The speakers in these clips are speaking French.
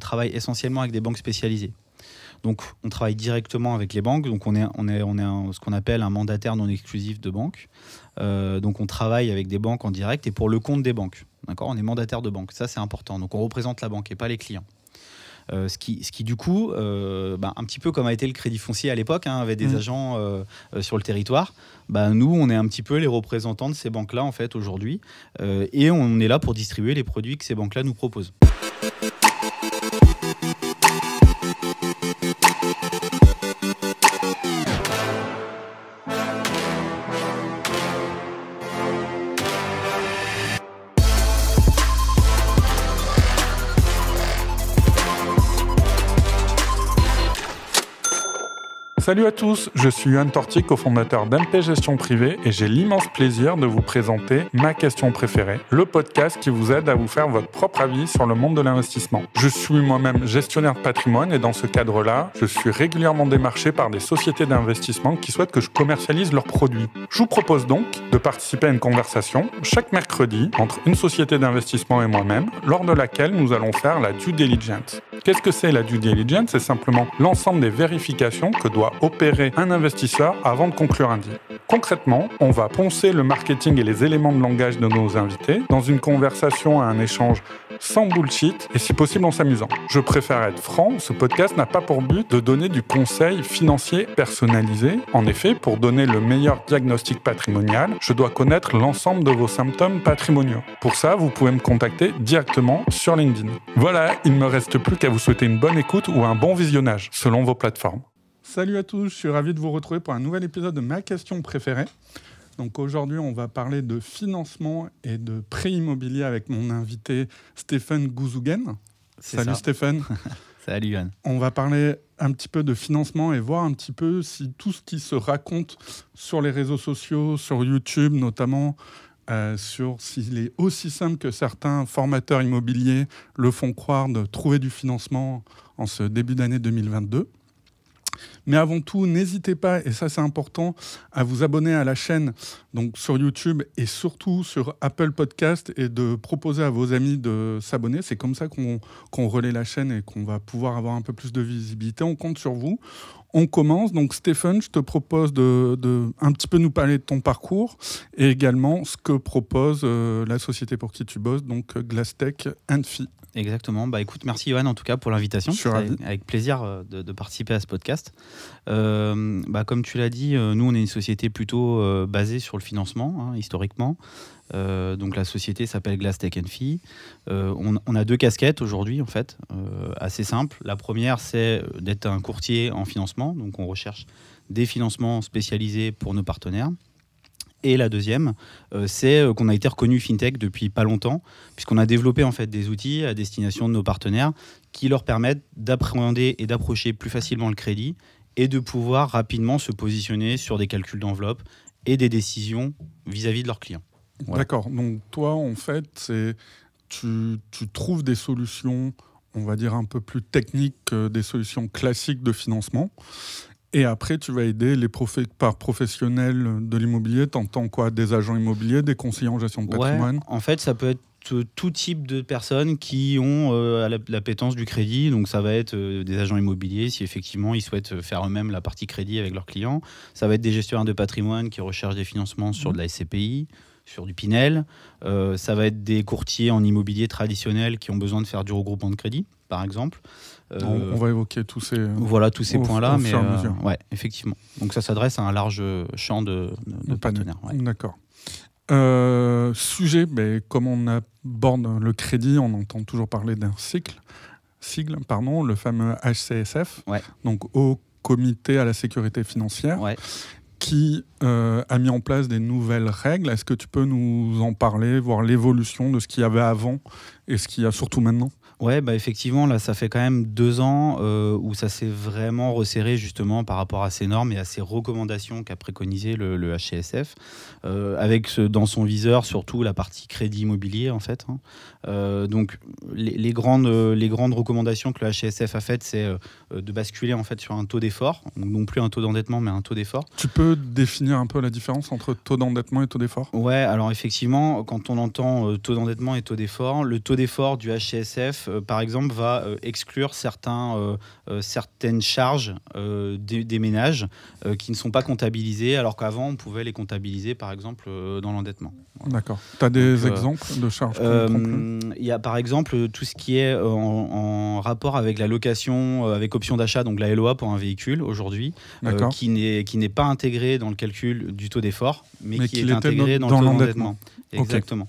travaille essentiellement avec des banques spécialisées. Donc, on travaille directement avec les banques. Donc, on est, on est, on est ce qu'on appelle un mandataire non exclusif de banque. Euh, donc, on travaille avec des banques en direct et pour le compte des banques. D'accord? On est mandataire de banque. Ça, c'est important. Donc, on représente la banque et pas les clients. Euh, ce, qui, ce qui, du coup, euh, bah, un petit peu comme a été le crédit foncier à l'époque, hein, avait des mmh. agents sur le territoire. Bah, nous, on est un petit peu les représentants de ces banques-là, en fait, aujourd'hui. et on est là pour distribuer les produits que ces banques-là nous proposent. Salut à tous, je suis Yann Torti, cofondateur d'MP Gestion Privée et j'ai l'immense plaisir de vous présenter ma question préférée, le podcast qui vous aide à vous faire votre propre avis sur le monde de l'investissement. Je suis moi-même gestionnaire de patrimoine et dans ce cadre-là, je suis régulièrement démarché par des sociétés d'investissement qui souhaitent que je commercialise leurs produits. Je vous propose donc de participer à une conversation chaque mercredi entre une société d'investissement et moi-même, lors de laquelle nous allons faire la due diligence. Qu'est-ce que c'est la due diligence? C'est simplement l'ensemble des vérifications que doit opérer un investisseur avant de conclure un deal. Concrètement, on va poncer le marketing et les éléments de langage de nos invités dans une conversation à un échange sans bullshit et si possible en s'amusant. Je préfère être franc, ce podcast n'a pas pour but de donner du conseil financier personnalisé. En effet, pour donner le meilleur diagnostic patrimonial, je dois connaître l'ensemble de vos symptômes patrimoniaux. Pour ça, vous pouvez me contacter directement sur LinkedIn. Voilà, il ne me reste plus qu'à vous souhaiter une bonne écoute ou un bon visionnage selon vos plateformes. Salut à tous, je suis ravi de vous retrouver pour un nouvel épisode de ma question préférée. Donc aujourd'hui, on va parler de financement et de prêt immobilier avec mon invité Stéphane Gouzougen. Salut Stéphane. Salut Yann. On va parler un petit peu de financement et voir un petit peu si tout ce qui se raconte sur les réseaux sociaux, sur YouTube notamment, euh, sur s'il est aussi simple que certains formateurs immobiliers le font croire de trouver du financement en ce début d'année 2022. Mais avant tout, n'hésitez pas, et ça c'est important, à vous abonner à la chaîne donc sur YouTube et surtout sur Apple Podcast et de proposer à vos amis de s'abonner. C'est comme ça qu'on relaie la chaîne et qu'on va pouvoir avoir un peu plus de visibilité. On compte sur vous. On commence. Donc Stéphane, je te propose de, un petit peu nous parler de ton parcours et également ce que propose euh, la société pour qui tu bosses, donc Glasstech Fi. Exactement. Bah écoute, merci Johan en tout cas pour l'invitation. Avec plaisir euh, de, participer à ce podcast. Euh, bah, comme tu l'as dit, nous on est une société plutôt basée sur le financement hein, historiquement. Euh, donc la société s'appelle Glass Tech Fee. Euh, on, a deux casquettes aujourd'hui en fait, euh, assez simples. La première c'est d'être un courtier en financement, donc on recherche des financements spécialisés pour nos partenaires. Et la deuxième, c'est qu'on a été reconnu fintech depuis pas longtemps, puisqu'on a développé en fait des outils à destination de nos partenaires qui leur permettent d'appréhender et d'approcher plus facilement le crédit et de pouvoir rapidement se positionner sur des calculs d'enveloppe et des décisions vis à -vis de leurs clients. D'accord. Donc toi, en fait, c'est tu, tu, trouves des solutions, on va dire un peu plus techniques que des solutions classiques de financement. Et après, tu vas aider les par professionnels de l'immobilier. T'entends quoi? Des agents immobiliers, des conseillers en gestion de patrimoine? En fait, ça peut être tout type de personnes qui ont euh, l'appétence du crédit. Donc ça va être euh, des agents immobiliers si effectivement ils souhaitent faire eux-mêmes la partie crédit avec leurs clients. Ça va être des gestionnaires de patrimoine qui recherchent des financements sur mmh. de la SCPI sur du Pinel. Euh, ça va être des courtiers en immobilier traditionnel qui ont besoin de faire du regroupement de crédit, par exemple. On, va évoquer tous ces, voilà, tous ces points-là, mais euh, ouais, effectivement. Donc ça s'adresse à un large champ de, partenaires. D'accord. Euh, sujet, mais comme on aborde le crédit, on entend toujours parler d'un cycle, sigle, pardon, le fameux HCSF, donc au comité à la sécurité financière. Ouais qui euh, a mis en place des nouvelles règles. Est-ce que tu peux nous en parler, voir l'évolution de ce qu'il y avait avant et ce qu'il y a surtout maintenant? Ouais, bah effectivement, là, ça fait quand même deux ans euh, où ça s'est vraiment resserré justement par rapport à ces normes et à ces recommandations qu'a préconisé le, le HCSF, euh, avec dans son viseur surtout la partie crédit immobilier en fait. Hein. Euh, donc les, grandes, les grandes recommandations que le HCSF a faites, c'est de basculer en fait sur un taux d'effort, non plus un taux d'endettement, mais un taux d'effort. Tu peux définir un peu la différence entre taux d'endettement et taux d'effort? Ouais, alors effectivement, quand on entend taux d'endettement et taux d'effort, le taux d'effort du HCSF par exemple, va exclure certains, certaines charges des, ménages qui ne sont pas comptabilisées, alors qu'avant, on pouvait les comptabiliser, par exemple, dans l'endettement. D'accord. Tu as des exemples de charges Il y a par exemple tout ce qui est en, rapport avec la location, avec option d'achat, donc la LOA pour un véhicule aujourd'hui, qui n'est pas intégré dans le calcul du taux d'effort, mais, qui est intégré dans, dans l'endettement. Exactement.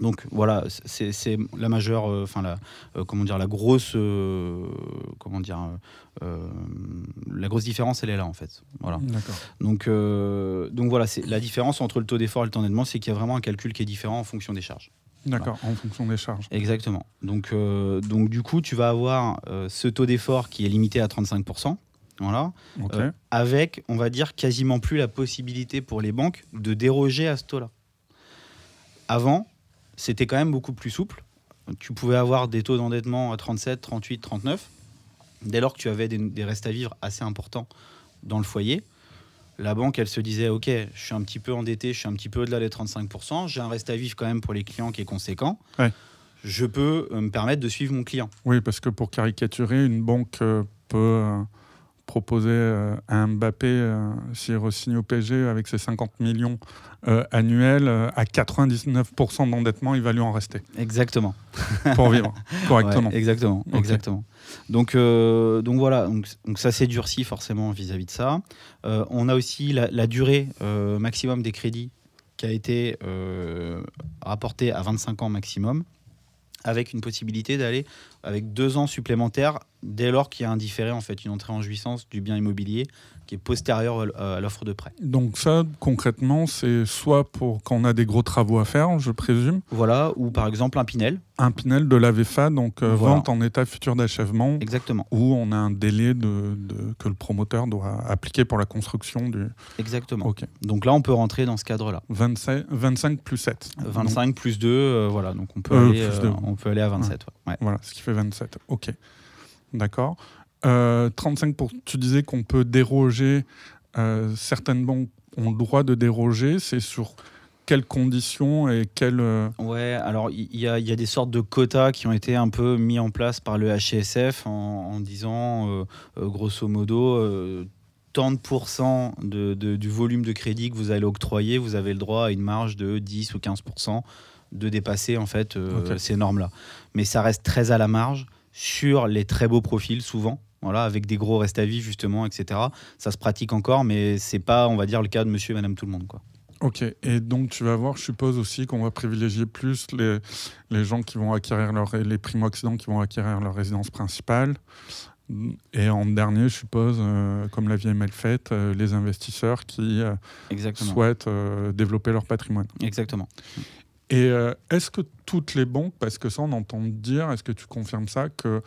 Donc voilà, c'est la majeure, euh, enfin la, euh, comment dire, la grosse, euh, comment dire, la grosse différence, elle est là en fait. Voilà. Donc donc voilà, c'est la différence entre le taux d'effort et le temps d'endettement, c'est qu'il y a vraiment un calcul qui est différent en fonction des charges. D'accord, en fonction des charges. Exactement. Donc donc du coup, tu vas avoir ce taux d'effort qui est limité à 35% voilà. avec, on va dire, quasiment plus la possibilité pour les banques de déroger à ce taux-là. Avant, c'était quand même beaucoup plus souple. Tu pouvais avoir des taux d'endettement à 37, 38, 39. Dès lors que tu avais des, restes à vivre assez importants dans le foyer, la banque, elle se disait, OK, je suis un petit peu endetté, je suis un petit peu au-delà des 35%, j'ai un reste à vivre quand même pour les clients qui est conséquent. Je peux euh, me permettre de suivre mon client. Oui, parce que pour caricaturer, une banque euh, peut euh, proposer euh, à Mbappé, euh, s'il re-signe au PSG avec ses 50 millions euh, annuels, à 99% d'endettement, il va lui en rester. Exactement. Pour vivre correctement. exactement. exactement. Donc, donc voilà, donc, donc ça s'est durci forcément vis-à-vis de ça. on a aussi la, durée maximum des crédits qui a été rapportée à 25 ans maximum avec une possibilité d'aller avec deux ans supplémentaires dès lors qu'il y a un différé, en fait, une entrée en jouissance du bien immobilier qui est postérieure à l'offre de prêt. Donc ça, concrètement, c'est soit pour quand on a des gros travaux à faire, je présume. Voilà, ou par exemple un Pinel. Un Pinel de la VFA, donc euh, vente en état futur d'achèvement. Exactement. Où on a un délai de, que le promoteur doit appliquer pour la construction du... Exactement. Donc là, on peut rentrer dans ce cadre-là. 25, plus 7. 25 plus 2, euh, voilà, donc on peut, euh, aller, on peut aller à 27. Voilà, ce qui fait 27. Ok. D'accord. 35 euh, pour, tu disais qu'on peut déroger, euh, certaines banques ont le droit de déroger, c'est sur quelles conditions et quelles... Euh, ouais, alors il y, a des sortes de quotas qui ont été un peu mis en place par le HSF en, disant, grosso modo, tant de pourcents de, du volume de crédit que vous allez octroyer, vous avez le droit à une marge de 10 ou 15% de dépasser en fait ces normes-là. Mais ça reste très à la marge sur les très beaux profils souvent. Voilà, avec des gros restes à vivre justement, etc. Ça se pratique encore, mais c'est pas, on va dire, le cas de monsieur et madame tout le monde. Quoi. Ok, et donc tu vas voir, je suppose aussi qu'on va privilégier plus les, les gens qui vont acquérir leur, les primo-accidents qui vont acquérir leur résidence principale. Et en dernier, je suppose, euh, comme la vie est mal faite, euh, les investisseurs qui euh, souhaitent développer leur patrimoine. Exactement. Et euh, est-ce que toutes les banques, parce que ça on entend dire, est-ce que tu confirmes ça, qu'il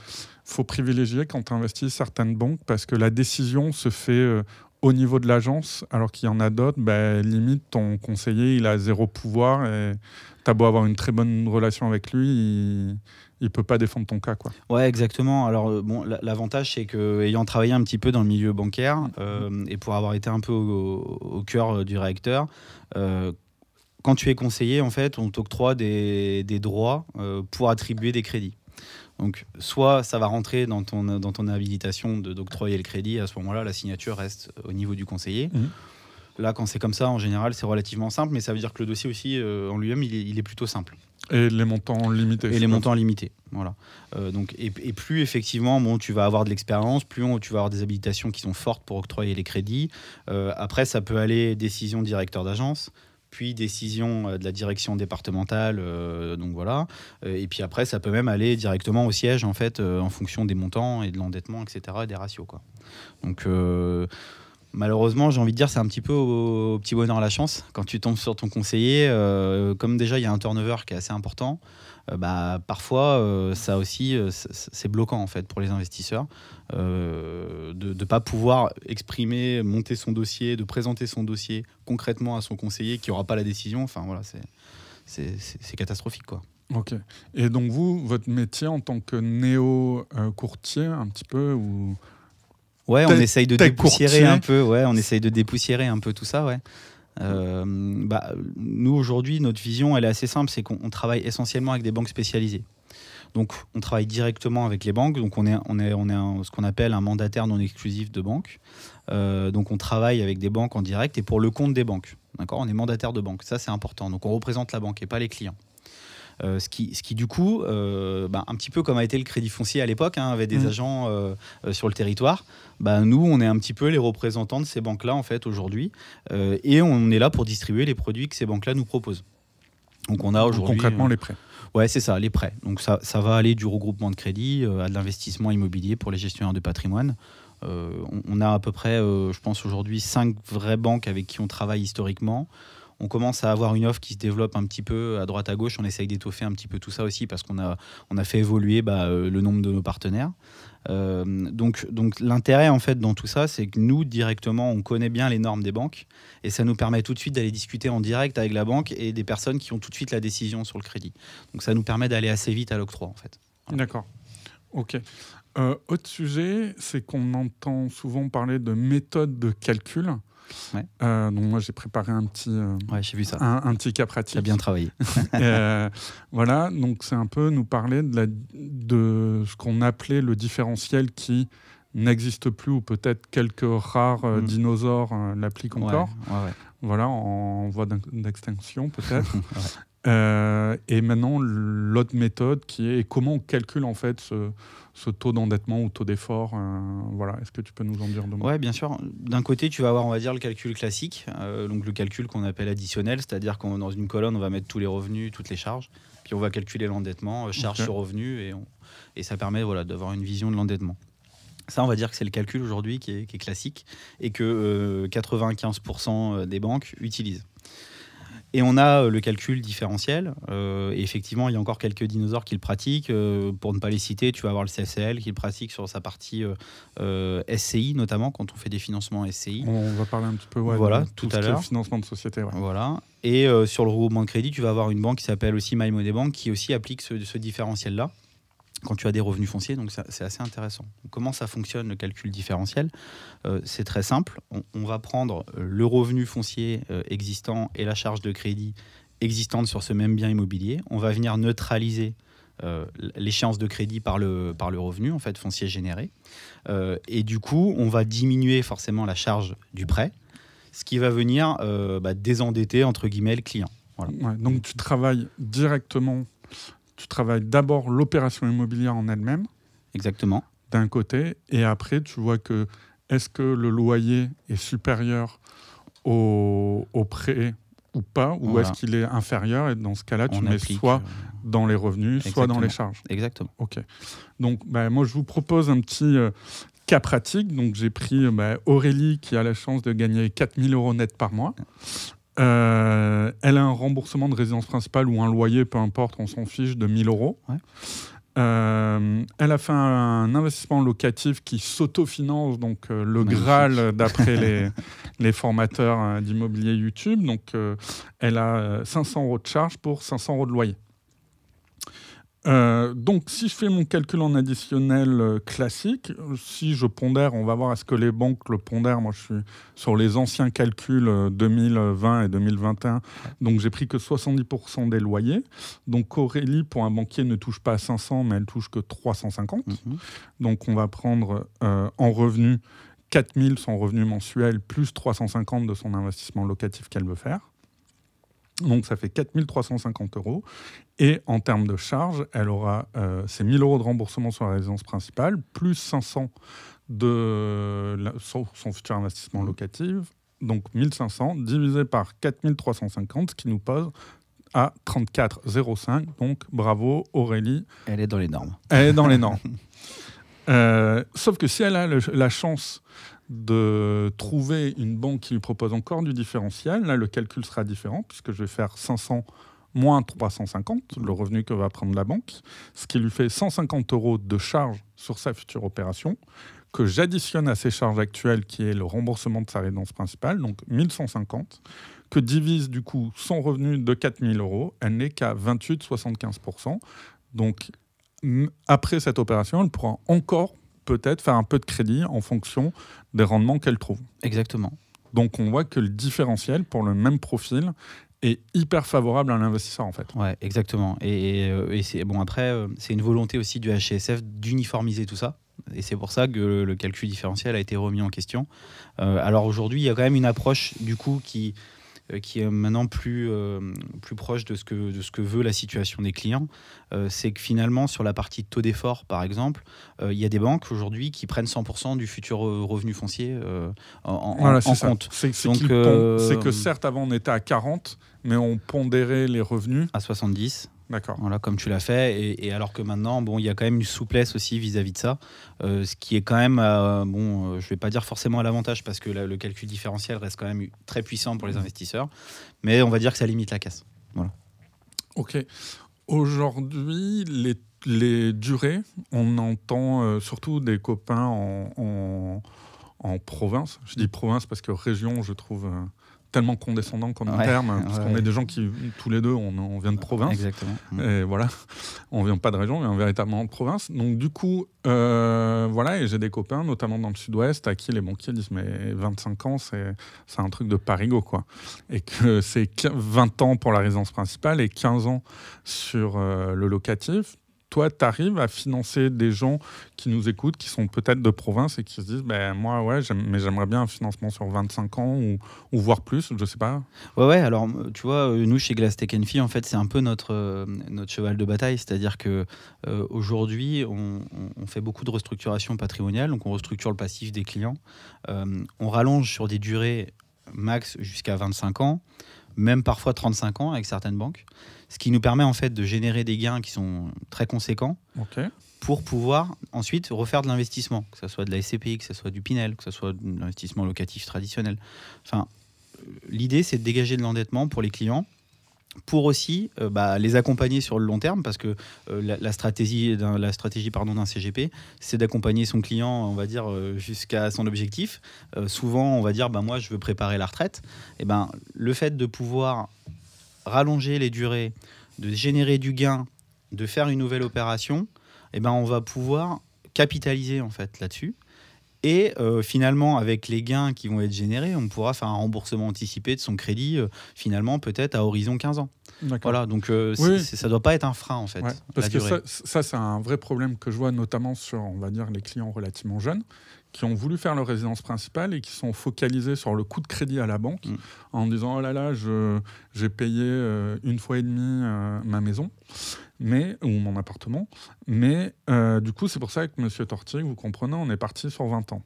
faut privilégier quand tu investis certaines banques parce que la décision se fait euh, au niveau de l'agence, alors qu'il y en a d'autres, bah, limite ton conseiller il a zéro pouvoir et tu as beau avoir une très bonne relation avec lui, il, ne peut pas défendre ton cas. Quoi. Ouais, exactement. Alors, euh, bon, l'avantage, c'est que ayant travaillé un petit peu dans le milieu bancaire et pour avoir été un peu au, cœur du réacteur, quand tu es conseiller, en fait, on t'octroie des, droits euh, pour attribuer des crédits. Donc, soit ça va rentrer dans ton, dans ton habilitation d'octroyer le crédit, à ce moment-là, la signature reste au niveau du conseiller. Mmh. Là, quand c'est comme ça, en général, c'est relativement simple, mais ça veut dire que le dossier aussi, euh, en lui-même, il, est, plutôt simple. Et les montants limités. Et les montants limités, voilà. Euh, donc, et, plus effectivement, bon, tu vas avoir de l'expérience, plus tu vas avoir des habilitations qui sont fortes pour octroyer les crédits. après, ça peut aller décision directeur d'agence, puis décision euh, de la direction départementale, euh, donc voilà. Euh, et puis après, ça peut même aller directement au siège, en fait, en fonction des montants et de l'endettement, etc., et des ratios, quoi. Donc, malheureusement, j'ai envie de dire, c'est un petit peu au, petit bonheur à la chance. Quand tu tombes sur ton conseiller, comme déjà, il y a un turnover qui est assez important, bah, parfois, euh, ça aussi, euh, c'est bloquant en fait pour les investisseurs de ne pas pouvoir exprimer, monter son dossier, de présenter son dossier concrètement à son conseiller qui n'aura pas la décision. Enfin voilà, c'est catastrophique quoi. Ok. Et donc vous, votre métier en tant que néo-courtier, un petit peu ou Ouais, on essaye de dépoussiérer un peu. Ouais, on essaye de dépoussiérer un peu tout ça. Ouais. Euh, bah, nous, aujourd'hui, notre vision, elle est assez simple, c'est qu'on travaille essentiellement avec des banques spécialisées. Donc, on travaille directement avec les banques. Donc, on est, on est, on est ce qu'on appelle un mandataire non exclusif de banque. Euh, donc, on travaille avec des banques en direct et pour le compte des banques. On est mandataire de banque. Ça, c'est important. Donc, on représente la banque et pas les clients. Euh, ce, qui, ce qui, du coup, euh, bah, un petit peu comme a été le crédit foncier à l'époque, hein, avait des mmh. agents sur le territoire. Bah, nous, on est un petit peu les représentants de ces banques-là, en fait, aujourd'hui. et on est là pour distribuer les produits que ces banques-là nous proposent. Donc, on a aujourd'hui. Concrètement, les prêts. Ouais, c'est ça, les prêts. Donc ça, ça, va aller du regroupement de crédit euh, à de l'investissement immobilier pour les gestionnaires de patrimoine. Euh, on, a à peu près, euh, je pense aujourd'hui, cinq vraies banques avec qui on travaille historiquement. On commence à avoir une offre qui se développe un petit peu à droite à gauche. On essaye d'étoffer un petit peu tout ça aussi parce qu'on a, on a fait évoluer bah, le nombre de nos partenaires. Euh, donc, donc l'intérêt en fait dans tout ça, c'est que nous directement, on connaît bien les normes des banques et ça nous permet tout de suite d'aller discuter en direct avec la banque et des personnes qui ont tout de suite la décision sur le crédit. Donc ça nous permet d'aller assez vite à l'octroi en fait. D'accord. Ok. Euh, autre sujet, c'est qu'on entend souvent parler de méthode de calcul. Euh, donc moi j'ai préparé un petit, euh, j'ai vu ça. Un, petit cas pratique. T'as bien travaillé. Euh, voilà, donc c'est un peu nous parler de, la, de ce qu'on appelait le différentiel qui n'existe plus ou peut-être quelques rares mm. dinosaures l'appliquent encore. Voilà, en voie d'extinction peut-être. et maintenant l'autre méthode qui est comment on calcule en fait ce, ce taux d'endettement ou taux d'effort euh, voilà. Est-ce que tu peux nous en dire deux mots? Oui, bien sûr. D'un côté, tu vas avoir, on va dire, le calcul classique, euh, donc le calcul qu'on appelle additionnel, c'est-à-dire qu'on dans une colonne, on va mettre tous les revenus, toutes les charges, puis on va calculer l'endettement, euh, charge sur revenu, et, et ça permet voilà, d'avoir une vision de l'endettement. Ça, on va dire que c'est le calcul aujourd'hui qui est, classique et que 95% des banques utilisent. Et on a euh, le calcul différentiel. Euh, et effectivement, il y a encore quelques dinosaures qui le pratiquent. Euh, pour ne pas les citer, tu vas avoir le CCL qui le pratique sur sa partie SCI, notamment quand on fait des financements SCI. On va parler un petit peu voilà, tout, à l'heure. Financement de société. Voilà. Et sur le regroupement de crédit, tu vas avoir une banque qui s'appelle aussi MyMoneyBank Bank qui aussi applique ce différentiel-là quand tu as des revenus fonciers, donc c'est assez intéressant. Comment ça fonctionne le calcul différentiel? Euh, C'est très simple. On, va prendre euh, le revenu foncier euh, existant et la charge de crédit existante sur ce même bien immobilier. On va venir neutraliser l'échéance de crédit par le, par le revenu en fait foncier généré. et du coup, on va diminuer forcément la charge du prêt, ce qui va venir bah, désendetter entre guillemets le client. donc tu travailles directement tu travailles d'abord l'opération immobilière en elle-même. Exactement. D'un côté, et après, tu vois que est-ce que le loyer est supérieur au, prêt ou pas, ou est-ce qu'il est inférieur? Et dans ce cas-là, tu mets soit euh, dans les revenus, soit dans les charges. Exactement. Ok. Donc, bah, moi, je vous propose un petit euh, cas pratique. Donc, j'ai pris bah, Aurélie qui a la chance de gagner 4000 euros net par mois. Euh, elle a un remboursement de résidence principale ou un loyer, peu importe, on s'en fiche, de 1000 euros. Euh, elle a fait un, investissement locatif qui s'autofinance, donc euh, le Graal d'après les, les, formateurs d'immobilier YouTube. Donc elle a 500 euros de charge pour 500 euros de loyer. Euh, donc, si je fais mon calcul en additionnel euh, classique, si je pondère, on va voir est-ce que les banques le pondèrent? Moi, je suis sur les anciens calculs 2020 euh, et 2021. Donc, j'ai pris que 70% des loyers. Donc, Aurélie, pour un banquier, ne touche pas 500, mais elle touche que 350. Mhm. Donc, on va prendre en revenu 4000 son revenu mensuel plus 350 de son investissement locatif qu'elle veut faire. Donc ça fait 4350 euros. Et en termes de charges, elle aura euh, ses 1000 euros de remboursement sur la résidence principale, plus 500 de son, futur investissement locatif. Donc 1500 divisé par 4350, ce qui nous pose à 34,05. Donc bravo Aurélie. Elle est dans les normes. Elle est dans les normes. Euh, sauf que si elle a la chance de trouver une banque qui lui propose encore du différentiel. Là, le calcul sera différent puisque je vais faire 500 moins 350, le revenu que va prendre la banque, ce qui lui fait 150 euros de charge sur sa future opération, que j'additionne à ses charges actuelles, qui est le remboursement de sa résidence principale, donc 1150, que divise du coup son revenu de 4000 euros, elle n'est qu'à 28,75%. Donc après cette opération, elle pourra encore peut-être faire un peu de crédit en fonction des rendements qu'elle trouve. Exactement. Donc on voit que le différentiel pour le même profil est hyper favorable à l'investisseur en fait. Ouais, exactement. Et, et c'est bon après, c'est une volonté aussi du HCSF d'uniformiser tout ça. Et c'est pour ça que le calcul différentiel a été remis en question. alors aujourd'hui, il y a quand même une approche du coup qui euh, qui est maintenant plus, euh, plus proche de ce, que, de ce que veut la situation des clients, euh, c'est que finalement, sur la partie taux d'effort, par exemple, il y a des banques aujourd'hui qui prennent 100% du futur revenu foncier en, compte. C'est que certes, avant, on était à 40, mais on pondérait les revenus. À 70. D'accord. Voilà, comme tu l'as fait. Et, alors que maintenant, bon, il y a quand même une souplesse aussi vis-à-vis de ça, euh, ce qui est quand même, euh, bon, euh, je vais pas dire forcément à l'avantage parce que le calcul différentiel reste quand même très puissant pour les mmh. investisseurs, mais on va dire que ça limite la casse. Voilà. Ok. Aujourd'hui, les, les, durées, on entend surtout des copains en, en, province. Je dis province parce que région, je trouve tellement condescendant comme terme, parce qu'on est des gens qui, tous les deux, on, vient de province. Exactement. Et voilà, on vient pas de région, mais on véritablement de province. Donc du coup, euh, voilà, et j'ai des copains, notamment dans le sud-ouest, à qui les banquiers disent, mais 25 ans, c'est un truc de parigo, quoi. Et que c'est 20 ans pour la résidence principale et 15 ans sur euh, le locatif toi, tu arrives à financer des gens qui nous écoutent, qui sont peut-être de province et qui se disent ben, Moi, ouais, mais j'aimerais bien un financement sur 25 ans ou, ou voire plus, je sais pas. Ouais, ouais, alors tu vois, euh, nous chez Glass Tech Fee, en fait, c'est un peu notre, euh, notre cheval de bataille. C'est-à-dire que euh, aujourd'hui, on, on, fait beaucoup de restructuration patrimoniale, donc on restructure le passif des clients. on rallonge sur des durées max jusqu'à 25 ans, même parfois 35 ans avec certaines banques ce qui nous permet en fait de générer des gains qui sont très conséquents pour pouvoir ensuite refaire de l'investissement, que ce soit de la SCPI, que ce soit du Pinel, que ce soit de l'investissement locatif traditionnel. Enfin, l'idée c'est de dégager de l'endettement pour les clients pour aussi euh, bah, les accompagner sur le long terme, parce que euh, la, stratégie d'un, la stratégie pardon, d'un CGP, c'est d'accompagner son client, on va dire, euh, jusqu'à son objectif. souvent, on va dire, bah, moi, je veux préparer la retraite. Et ben, le fait de pouvoir rallonger les durées, de générer du gain, de faire une nouvelle opération, eh ben on va pouvoir capitaliser en fait là-dessus. Et euh, finalement, avec les gains qui vont être générés, on pourra faire un remboursement anticipé de son crédit, euh, finalement, peut-être à horizon 15 ans. Voilà, donc euh, ça ne doit pas être un frein, en fait. parce que ça, ça c'est un vrai problème que je vois, notamment sur, on va dire, les clients relativement jeunes, qui ont voulu faire leur résidence principale et qui sont focalisés sur le coût de crédit à la banque mm. en disant oh là là j'ai payé euh, une fois et demie euh, ma maison mais ou mon appartement mais euh, du coup c'est pour ça que Monsieur Tortier vous comprenez on est parti sur 20 ans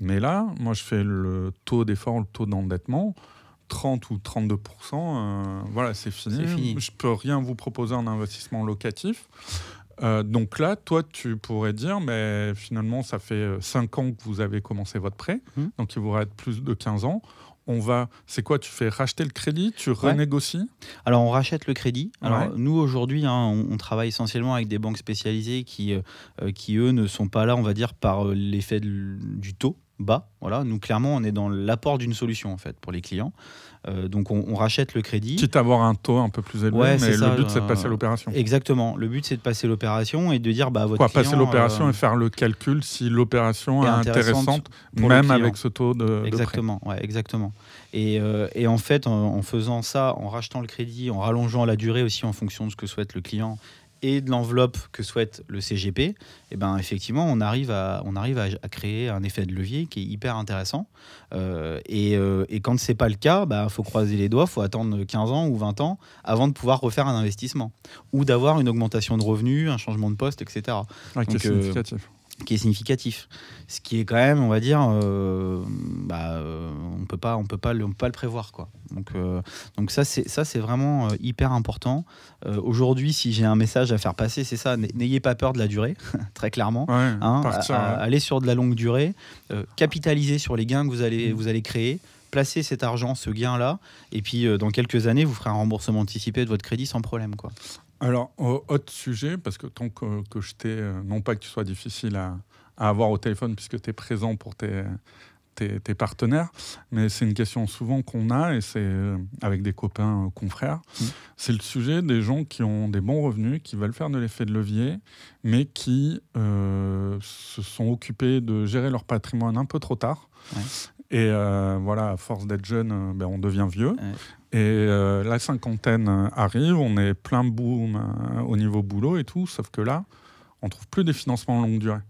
mais là moi je fais le taux d'effort le taux d'endettement 30 ou 32% voilà c'est fini. fini je peux rien vous proposer en investissement locatif euh, donc là, toi, tu pourrais dire, mais finalement, ça fait 5 euh, ans que vous avez commencé votre prêt, mmh. donc il vous reste plus de 15 ans. On va, c'est quoi Tu fais racheter le crédit, tu renégocies? Alors on rachète le crédit. Alors nous aujourd'hui, hein, on, travaille essentiellement avec des banques spécialisées qui, euh, qui eux ne sont pas là, on va dire, par l'effet du taux bas. Voilà, nous clairement, on est dans l'apport d'une solution en fait pour les clients. Euh, donc on, rachète le crédit. Quitte à avoir un taux un peu plus élevé, mais le but c'est de passer l'opération. Exactement. Le but c'est de passer l'opération et de dire bah votre Quoi, passer l'opération euh, et faire le calcul si l'opération est, intéressante, même avec ce taux de. Exactement. ouais, exactement. Et, euh, et, en fait, en, faisant ça, en rachetant le crédit, en rallongeant la durée aussi en fonction de ce que souhaite le client et de l'enveloppe que souhaite le CGP, eh ben effectivement, on arrive, à, on arrive à, créer un effet de levier qui est hyper intéressant. Euh, et, euh, et, quand ce n'est pas le cas, il bah, faut croiser les doigts, il faut attendre 15 ans ou 20 ans avant de pouvoir refaire un investissement ou d'avoir une augmentation de revenus, un changement de poste, etc. Donc, significatif qui est significatif. Ce qui est quand même, on va dire, euh, bah, euh, on peut pas, on peut pas, on peut pas le prévoir, quoi. Donc, euh, donc ça, c'est ça, c'est vraiment hyper important. Aujourd'hui, si j'ai un message à faire passer, c'est ça. N'ayez pas peur de la durée, très clairement. hein, Allez sur de la longue durée, capitalisez sur les gains que vous allez, vous allez créer placez cet argent, ce gain-là, et puis dans quelques années, vous ferez un remboursement anticipé de votre crédit sans problème. Quoi. Alors, autre sujet, parce que tant que, je t'ai, euh, non pas que tu sois difficile à, avoir au téléphone puisque tu es présent pour tes, tes, partenaires, mais c'est une question souvent qu'on a, et c'est euh, avec des copains euh, confrères, mmh. c'est le sujet des gens qui ont des bons revenus, qui veulent faire de l'effet de levier, mais qui se sont occupés de gérer leur patrimoine un peu trop tard. Et voilà, à force d'être jeune, ben, on devient vieux. Et la cinquantaine arrive, on est plein boom au niveau boulot et tout, sauf que là, on trouve plus des financements longue durée.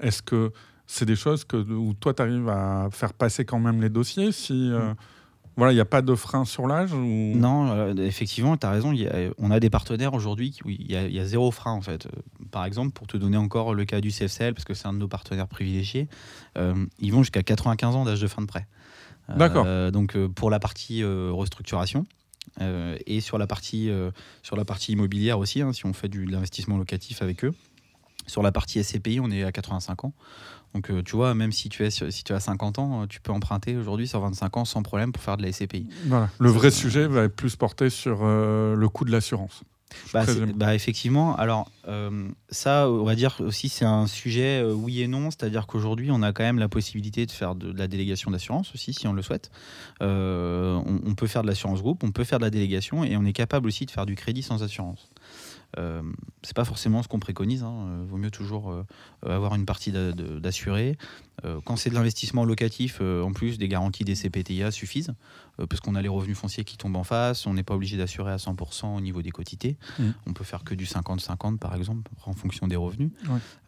Est-ce que c'est des choses que, où toi, tu arrives à faire passer quand même les dossiers si euh, mm. Voilà, il n'y a pas de frein sur l'âge ou... Non, euh, effectivement, tu as raison. on a des partenaires aujourd'hui où il y, a zéro frein en fait. Euh, par exemple, pour te donner encore le cas du CFCL, parce que c'est un de nos partenaires privilégiés, ils vont jusqu'à 95 ans d'âge de fin de prêt. D'accord. donc pour la partie restructuration. et sur la partie, sur la partie immobilière aussi, hein, si on fait de l'investissement locatif avec eux. Sur la partie SCPI, on est à 85 ans. Donc, euh, tu vois, même si tu, es, si tu as 50 ans, euh, tu peux emprunter aujourd'hui sur 25 ans sans problème pour faire de la SCPI. Voilà. Le vrai sujet va être plus porté sur euh, le coût de l'assurance. Bah, bah, effectivement. Alors, ça, on va dire aussi, c'est un sujet oui et non. C'est-à-dire qu'aujourd'hui, on a quand même la possibilité de faire de, la délégation d'assurance aussi, si on le souhaite. On, on, peut faire de l'assurance groupe, on peut faire de la délégation et on est capable aussi de faire du crédit sans assurance. Euh, c'est pas forcément ce qu'on préconise. Hein. Euh, vaut mieux toujours euh, avoir une partie d'assuré. quand c'est de l'investissement locatif, en plus, des garanties des CPTIA suffisent, parce qu'on a les revenus fonciers qui tombent en face. On n'est pas obligé d'assurer à 100% au niveau des quotités. Mmh. On peut faire que du 50-50, par exemple, en fonction des revenus.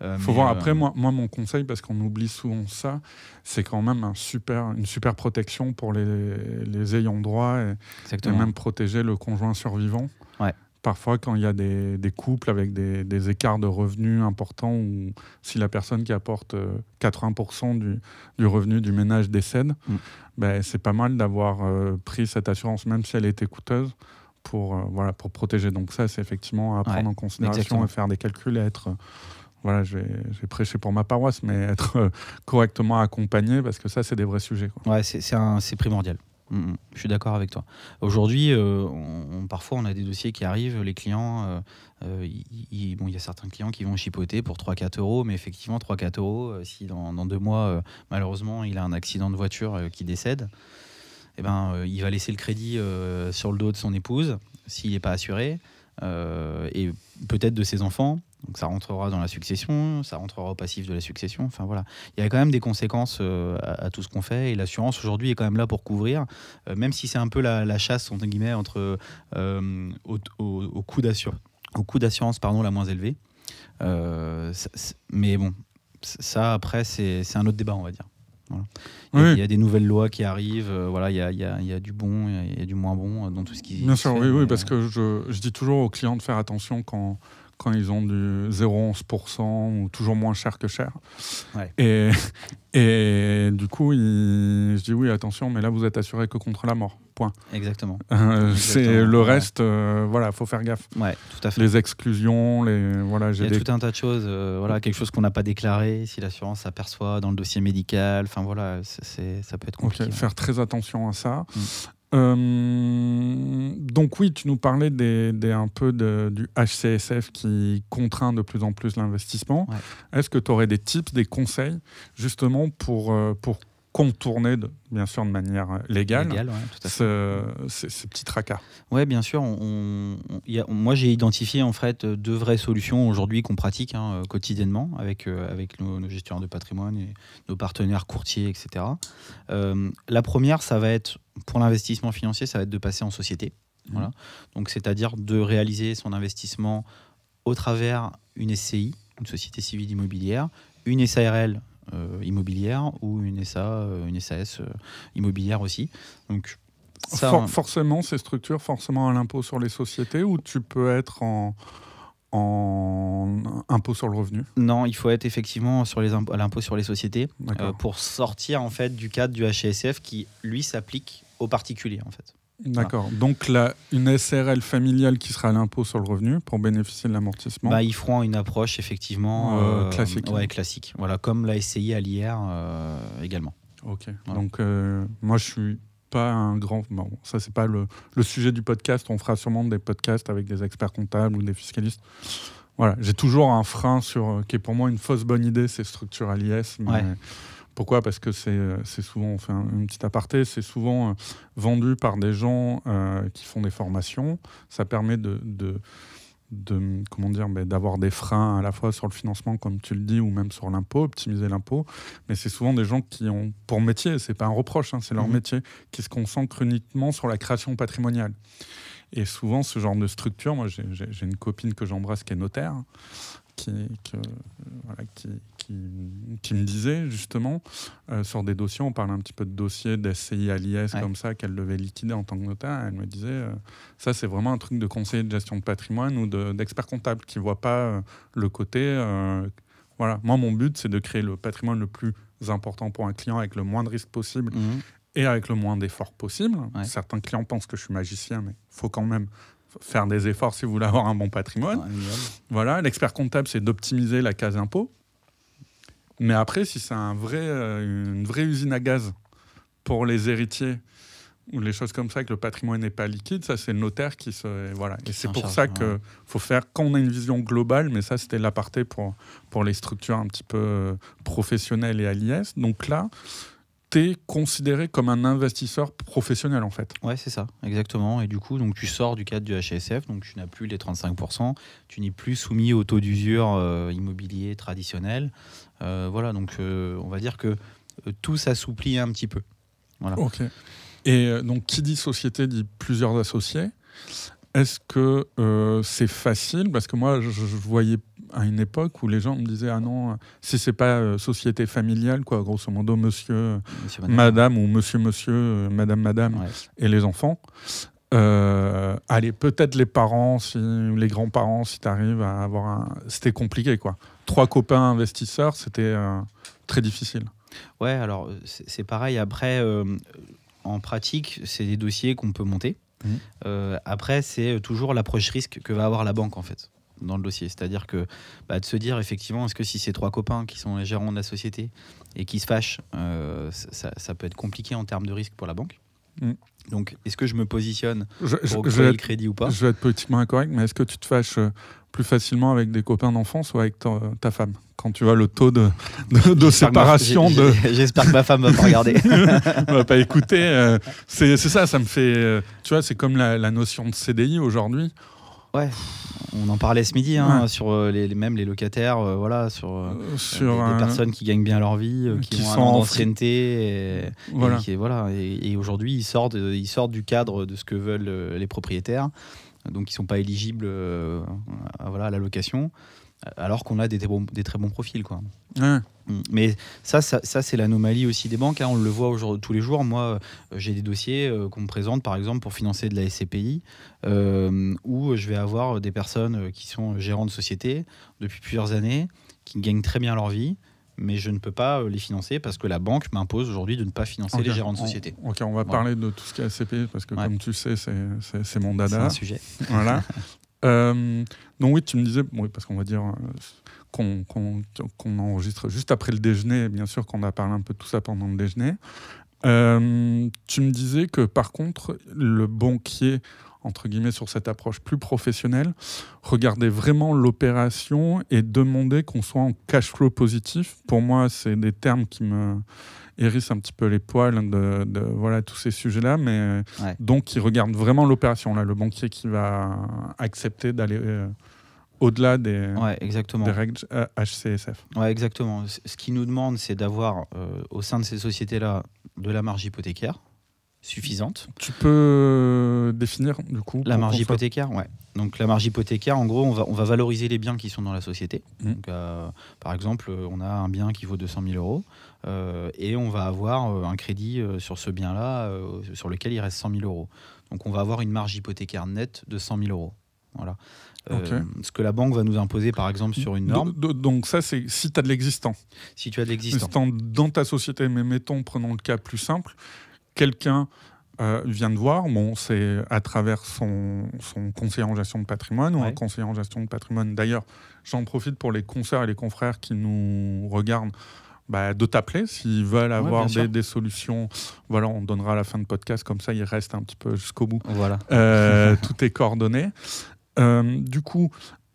Il faut voir après, moi, moi, mon conseil, parce qu'on oublie souvent ça, c'est quand même un super, une super protection pour les, les ayants droit et, et, même protéger le conjoint survivant. Ouais parfois quand il y a des, couples avec des, écarts de revenus importants ou si la personne qui apporte 80% euh, du, revenu du ménage décède, mm. ben, c'est pas mal d'avoir euh, pris cette assurance, même si elle était coûteuse, pour, euh, voilà, pour protéger. Donc ça, c'est effectivement à prendre en considération et faire des calculs et être... voilà, je vais, prêcher pour ma paroisse, mais être correctement accompagné, parce que ça, c'est des vrais sujets. Quoi. Ouais, c'est primordial. Mm, mm. je suis d'accord avec toi. Aujourd'hui, euh, parfois, on a des dossiers qui arrivent, les clients, euh, euh, il bon, y a certains clients qui vont chipoter pour 3-4 euros, mais effectivement, 3-4 euros, si dans, deux mois, malheureusement, il a un accident de voiture qui décède, eh ben, il va laisser le crédit sur le dos de son épouse s'il n'est pas assuré, et peut-être de ses enfants. Donc ça rentrera dans la succession, ça rentrera au passif de la succession. Enfin voilà, il y a quand même des conséquences euh, à, tout ce qu'on fait et l'assurance aujourd'hui est quand même là pour couvrir, euh, même si c'est un peu la, chasse entre guillemets entre euh, au, coût d'assurance, au coût d'assurance pardon la moins élevée. mais bon, ça après c'est un autre débat on va dire. Il, y a, des nouvelles lois qui arrivent, voilà, il y, a, il, y a, du bon, il y a, du moins bon dans tout ce qui. Bien sûr, oui, oui, parce que je, je, dis toujours aux clients de faire attention quand, quand ils ont du 0,11% ou toujours moins cher que cher. Et, et du coup, je dis oui, attention, mais là, vous êtes assuré que contre la mort. Point. Exactement. Euh, c'est le reste, euh, voilà, faut faire gaffe. Ouais, tout à fait. Les exclusions, les voilà. Il y a tout un tas de choses, euh, voilà, quelque chose qu'on n'a pas déclaré, si l'assurance s'aperçoit dans le dossier médical, enfin voilà, c'est ça peut être compliqué. Faire très attention à ça. Euh, donc oui, tu nous parlais des, un peu du HCSF qui contraint de plus en plus l'investissement. Est-ce que tu aurais des tips, des conseils justement pour, euh, pour contourner, de, bien sûr de manière euh, légale, ces, petits tracas Oui, bien sûr. On, moi, j'ai identifié en fait deux vraies solutions aujourd'hui qu'on pratique hein, quotidiennement avec, avec nos, nos, gestionnaires de patrimoine et nos partenaires courtiers, etc. la première, ça va être pour l'investissement financier, ça va être de passer en société. Mmh. Voilà. Donc, c'est-à-dire de réaliser son investissement au travers une SCI, une société civile immobilière, une SARL euh, immobilière ou une SA, euh, une SAS euh, immobilière aussi. Donc, ça, forcément, ces structures, forcément à l'impôt sur les sociétés ou tu peux être en, en impôt sur le revenu? Non, il faut être effectivement sur les à l'impôt sur les sociétés pour sortir en fait du cadre du HSF qui lui s'applique aux particuliers en fait. D'accord. Donc là, une SRL familiale qui sera à l'impôt sur le revenu pour bénéficier de l'amortissement. Bah, ils feront une approche effectivement euh, euh, classique. Ouais, classique. Voilà, comme la SCI à l'IR euh, également. Ok. Donc moi, je suis pas un grand. Bon, ça c'est pas le, le, sujet du podcast. On fera sûrement des podcasts avec des experts comptables ou des fiscalistes. Voilà, j'ai toujours un frein sur qui est pour moi une fausse bonne idée, c'est structure à l'IS. Mais... Pourquoi? Parce que euh, c'est souvent, on fait un, une petite aparté, c'est souvent euh, vendu par des gens euh, qui font des formations. Ça permet de, de comment dire ben, d'avoir des freins à la fois sur le financement comme tu le dis ou même sur l'impôt optimiser l'impôt mais c'est souvent des gens qui ont pour métier c'est pas un reproche hein, c'est leur mhm. métier qui se concentrent uniquement sur la création patrimoniale et souvent ce genre de structure moi j'ai une copine que j'embrasse qui est notaire qui, qui, qui, me disait justement euh, sur des dossiers, on parle un petit peu de dossiers d'SCI à l'IS comme ça qu'elle devait liquider en tant que notaire. Elle me disait euh, ça c'est vraiment un truc de conseiller de gestion de patrimoine ou d'expert comptable qui voit pas euh, le côté. voilà, moi mon but c'est de créer le patrimoine le plus important pour un client avec le moins de risques possible. Mhm. Et avec le moins d'efforts possible. Certains clients pensent que je suis magicien, mais il faut quand même faire des efforts si vous voulez avoir un bon patrimoine. voilà, l'expert comptable, c'est d'optimiser la case impôt. Mais après, si c'est un vrai, euh, une vraie usine à gaz pour les héritiers ou les choses comme ça, que le patrimoine n'est pas liquide, ça c'est le notaire qui se. Voilà. Et c'est pour ça qu'il faut faire, quand on a une vision globale, mais ça c'était l'aparté pour, pour les structures un petit peu euh, professionnelles et à l'IS. Donc là, tu es considéré comme un investisseur professionnel en fait. Ouais, c'est ça, exactement. Et du coup, donc tu sors du cadre du HSF, donc tu n'as plus les 35%, tu n'es plus soumis au taux d'usure euh, immobilier traditionnel. Euh, voilà, donc euh, on va dire que tout s'assouplit un petit peu. Voilà. Ok. Et donc, qui dit société dit plusieurs associés. Est-ce que c'est facile? Parce que moi, je, je voyais à une époque où les gens me disaient ah non si c'est pas euh, société familiale quoi grosso modo monsieur, madame. ou monsieur monsieur euh, madame madame et les enfants euh, allez peut-être les parents si les grands-parents si tu arrives à avoir un c'était compliqué quoi. Trois copains investisseurs c'était très difficile. Ouais alors c'est pareil. Après en pratique c'est des dossiers qu'on peut monter. Mmh. après c'est toujours l'approche risque que va avoir la banque en fait dans le dossier. C'est-à-dire que bah, de se dire effectivement, est-ce que si c'est trois copains qui sont les gérants de la société et qui se fâchent, euh, ça, peut être compliqué en termes de risque pour la banque. Mm. Donc, est-ce que je me positionne je, pour le crédit ou pas? Je vais être politiquement incorrect, mais est-ce que tu te fâches euh, plus facilement avec des copains d'enfance ou avec ta, femme? Quand tu vois le taux de, de, séparation de... J'espère que ma femme va pas regarder. va pas écouter. Euh, c'est ça, ça me fait... tu vois, c'est comme la, la notion de CDI aujourd'hui. Ouais, on en parlait ce midi hein, sur euh, les, même les locataires, euh, voilà, sur, euh, des, personnes qui gagnent bien leur vie, qui, ont un d'ancienneté, et, voilà. Et, voilà, et, aujourd'hui ils sortent, ils sortent du cadre de ce que veulent les propriétaires, donc ils sont pas éligibles à, voilà, à la location alors qu'on a des, des, très bons profils. Quoi. Mm. Mais ça, ça, c'est l'anomalie aussi des banques. Hein. On le voit tous les jours. Moi, euh, j'ai des dossiers euh, qu'on me présente, par exemple, pour financer de la SCPI, euh, où je vais avoir des personnes qui sont gérants de société depuis plusieurs années, qui gagnent très bien leur vie, mais je ne peux pas les financer parce que la banque m'impose aujourd'hui de ne pas financer les gérants de société. ok, on va parler de tout ce qui est SCPI, parce que comme tu sais, c'est mon dada. C'est un sujet. Voilà. Euh, donc oui, tu me disais, parce qu'on va dire euh, qu'on enregistre juste après le déjeuner, bien sûr qu'on a parlé un peu de tout ça pendant le déjeuner. Euh, tu me disais que par contre, le banquier, entre guillemets, sur cette approche plus professionnelle, regardait vraiment l'opération et demandait qu'on soit en cash flow positif. Pour moi, c'est des termes qui me hérisse un petit peu les poils de, voilà, tous ces sujets-là, mais donc qui regarde vraiment l'opération, là, le banquier qui va accepter d'aller euh, au-delà des, exactement. des règles HCSF. Euh, ouais, exactement. Ce qu'il nous demande, c'est d'avoir euh, au sein de ces sociétés-là de la marge hypothécaire suffisante. Tu peux définir du coup La marge hypothécaire, ouais. Donc la marge hypothécaire, en gros, on va, on va valoriser les biens qui sont dans la société. Mmh. par exemple, on a un bien qui vaut 200 000 euros. Euh, et on va avoir euh, un crédit euh, sur ce bien-là sur lequel il reste 100 000 euros. Donc on va avoir une marge hypothécaire nette de 100 000 euros. Voilà. ce que la banque va nous imposer, par exemple, sur une norme. donc, ça, c'est si tu as de l'existant. Si tu as de l'existant. Dans ta société, mais mettons, prenons le cas plus simple, quelqu'un vient de voir, bon, c'est à travers son, son, conseiller en gestion de patrimoine ou un conseiller en gestion de patrimoine. D'ailleurs, j'en profite pour les concerts et les confrères qui nous regardent. Bah, de t'appeler s'ils veulent avoir des, solutions. Voilà, on donnera à la fin de podcast, comme ça il reste un petit peu jusqu'au bout. Voilà. Euh, tout est coordonné. Euh, du coup,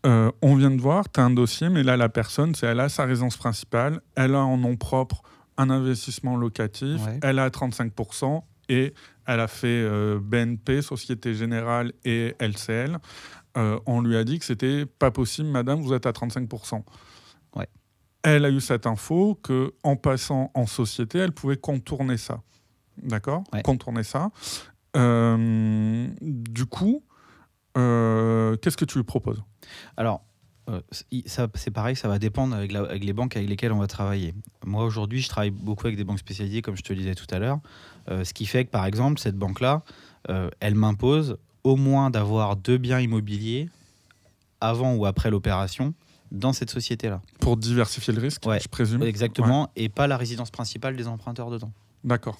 euh, on vient de voir, tu as un dossier, mais là la personne, c'est elle a sa résidence principale, elle a en nom propre un investissement locatif, elle a 35% et elle a fait BNP, Société Générale et LCL. on lui a dit que c'était pas possible, madame, vous êtes à 35%. Ouais. Elle a eu cette info que en passant en société, elle pouvait contourner ça. D'accord? Contourner ça. du coup, qu'est-ce que tu lui proposes? Alors, euh, c'est pareil, ça va dépendre avec, les banques avec lesquelles on va travailler. Moi, aujourd'hui, je travaille beaucoup avec des banques spécialisées, comme je te le disais tout à l'heure. Euh, ce qui fait que, par exemple, cette banque-là, euh, elle m'impose au moins d'avoir deux biens immobiliers avant ou après l'opération dans cette société-là. Pour diversifier le risque, je présume Exactement, et pas la résidence principale des emprunteurs dedans. D'accord.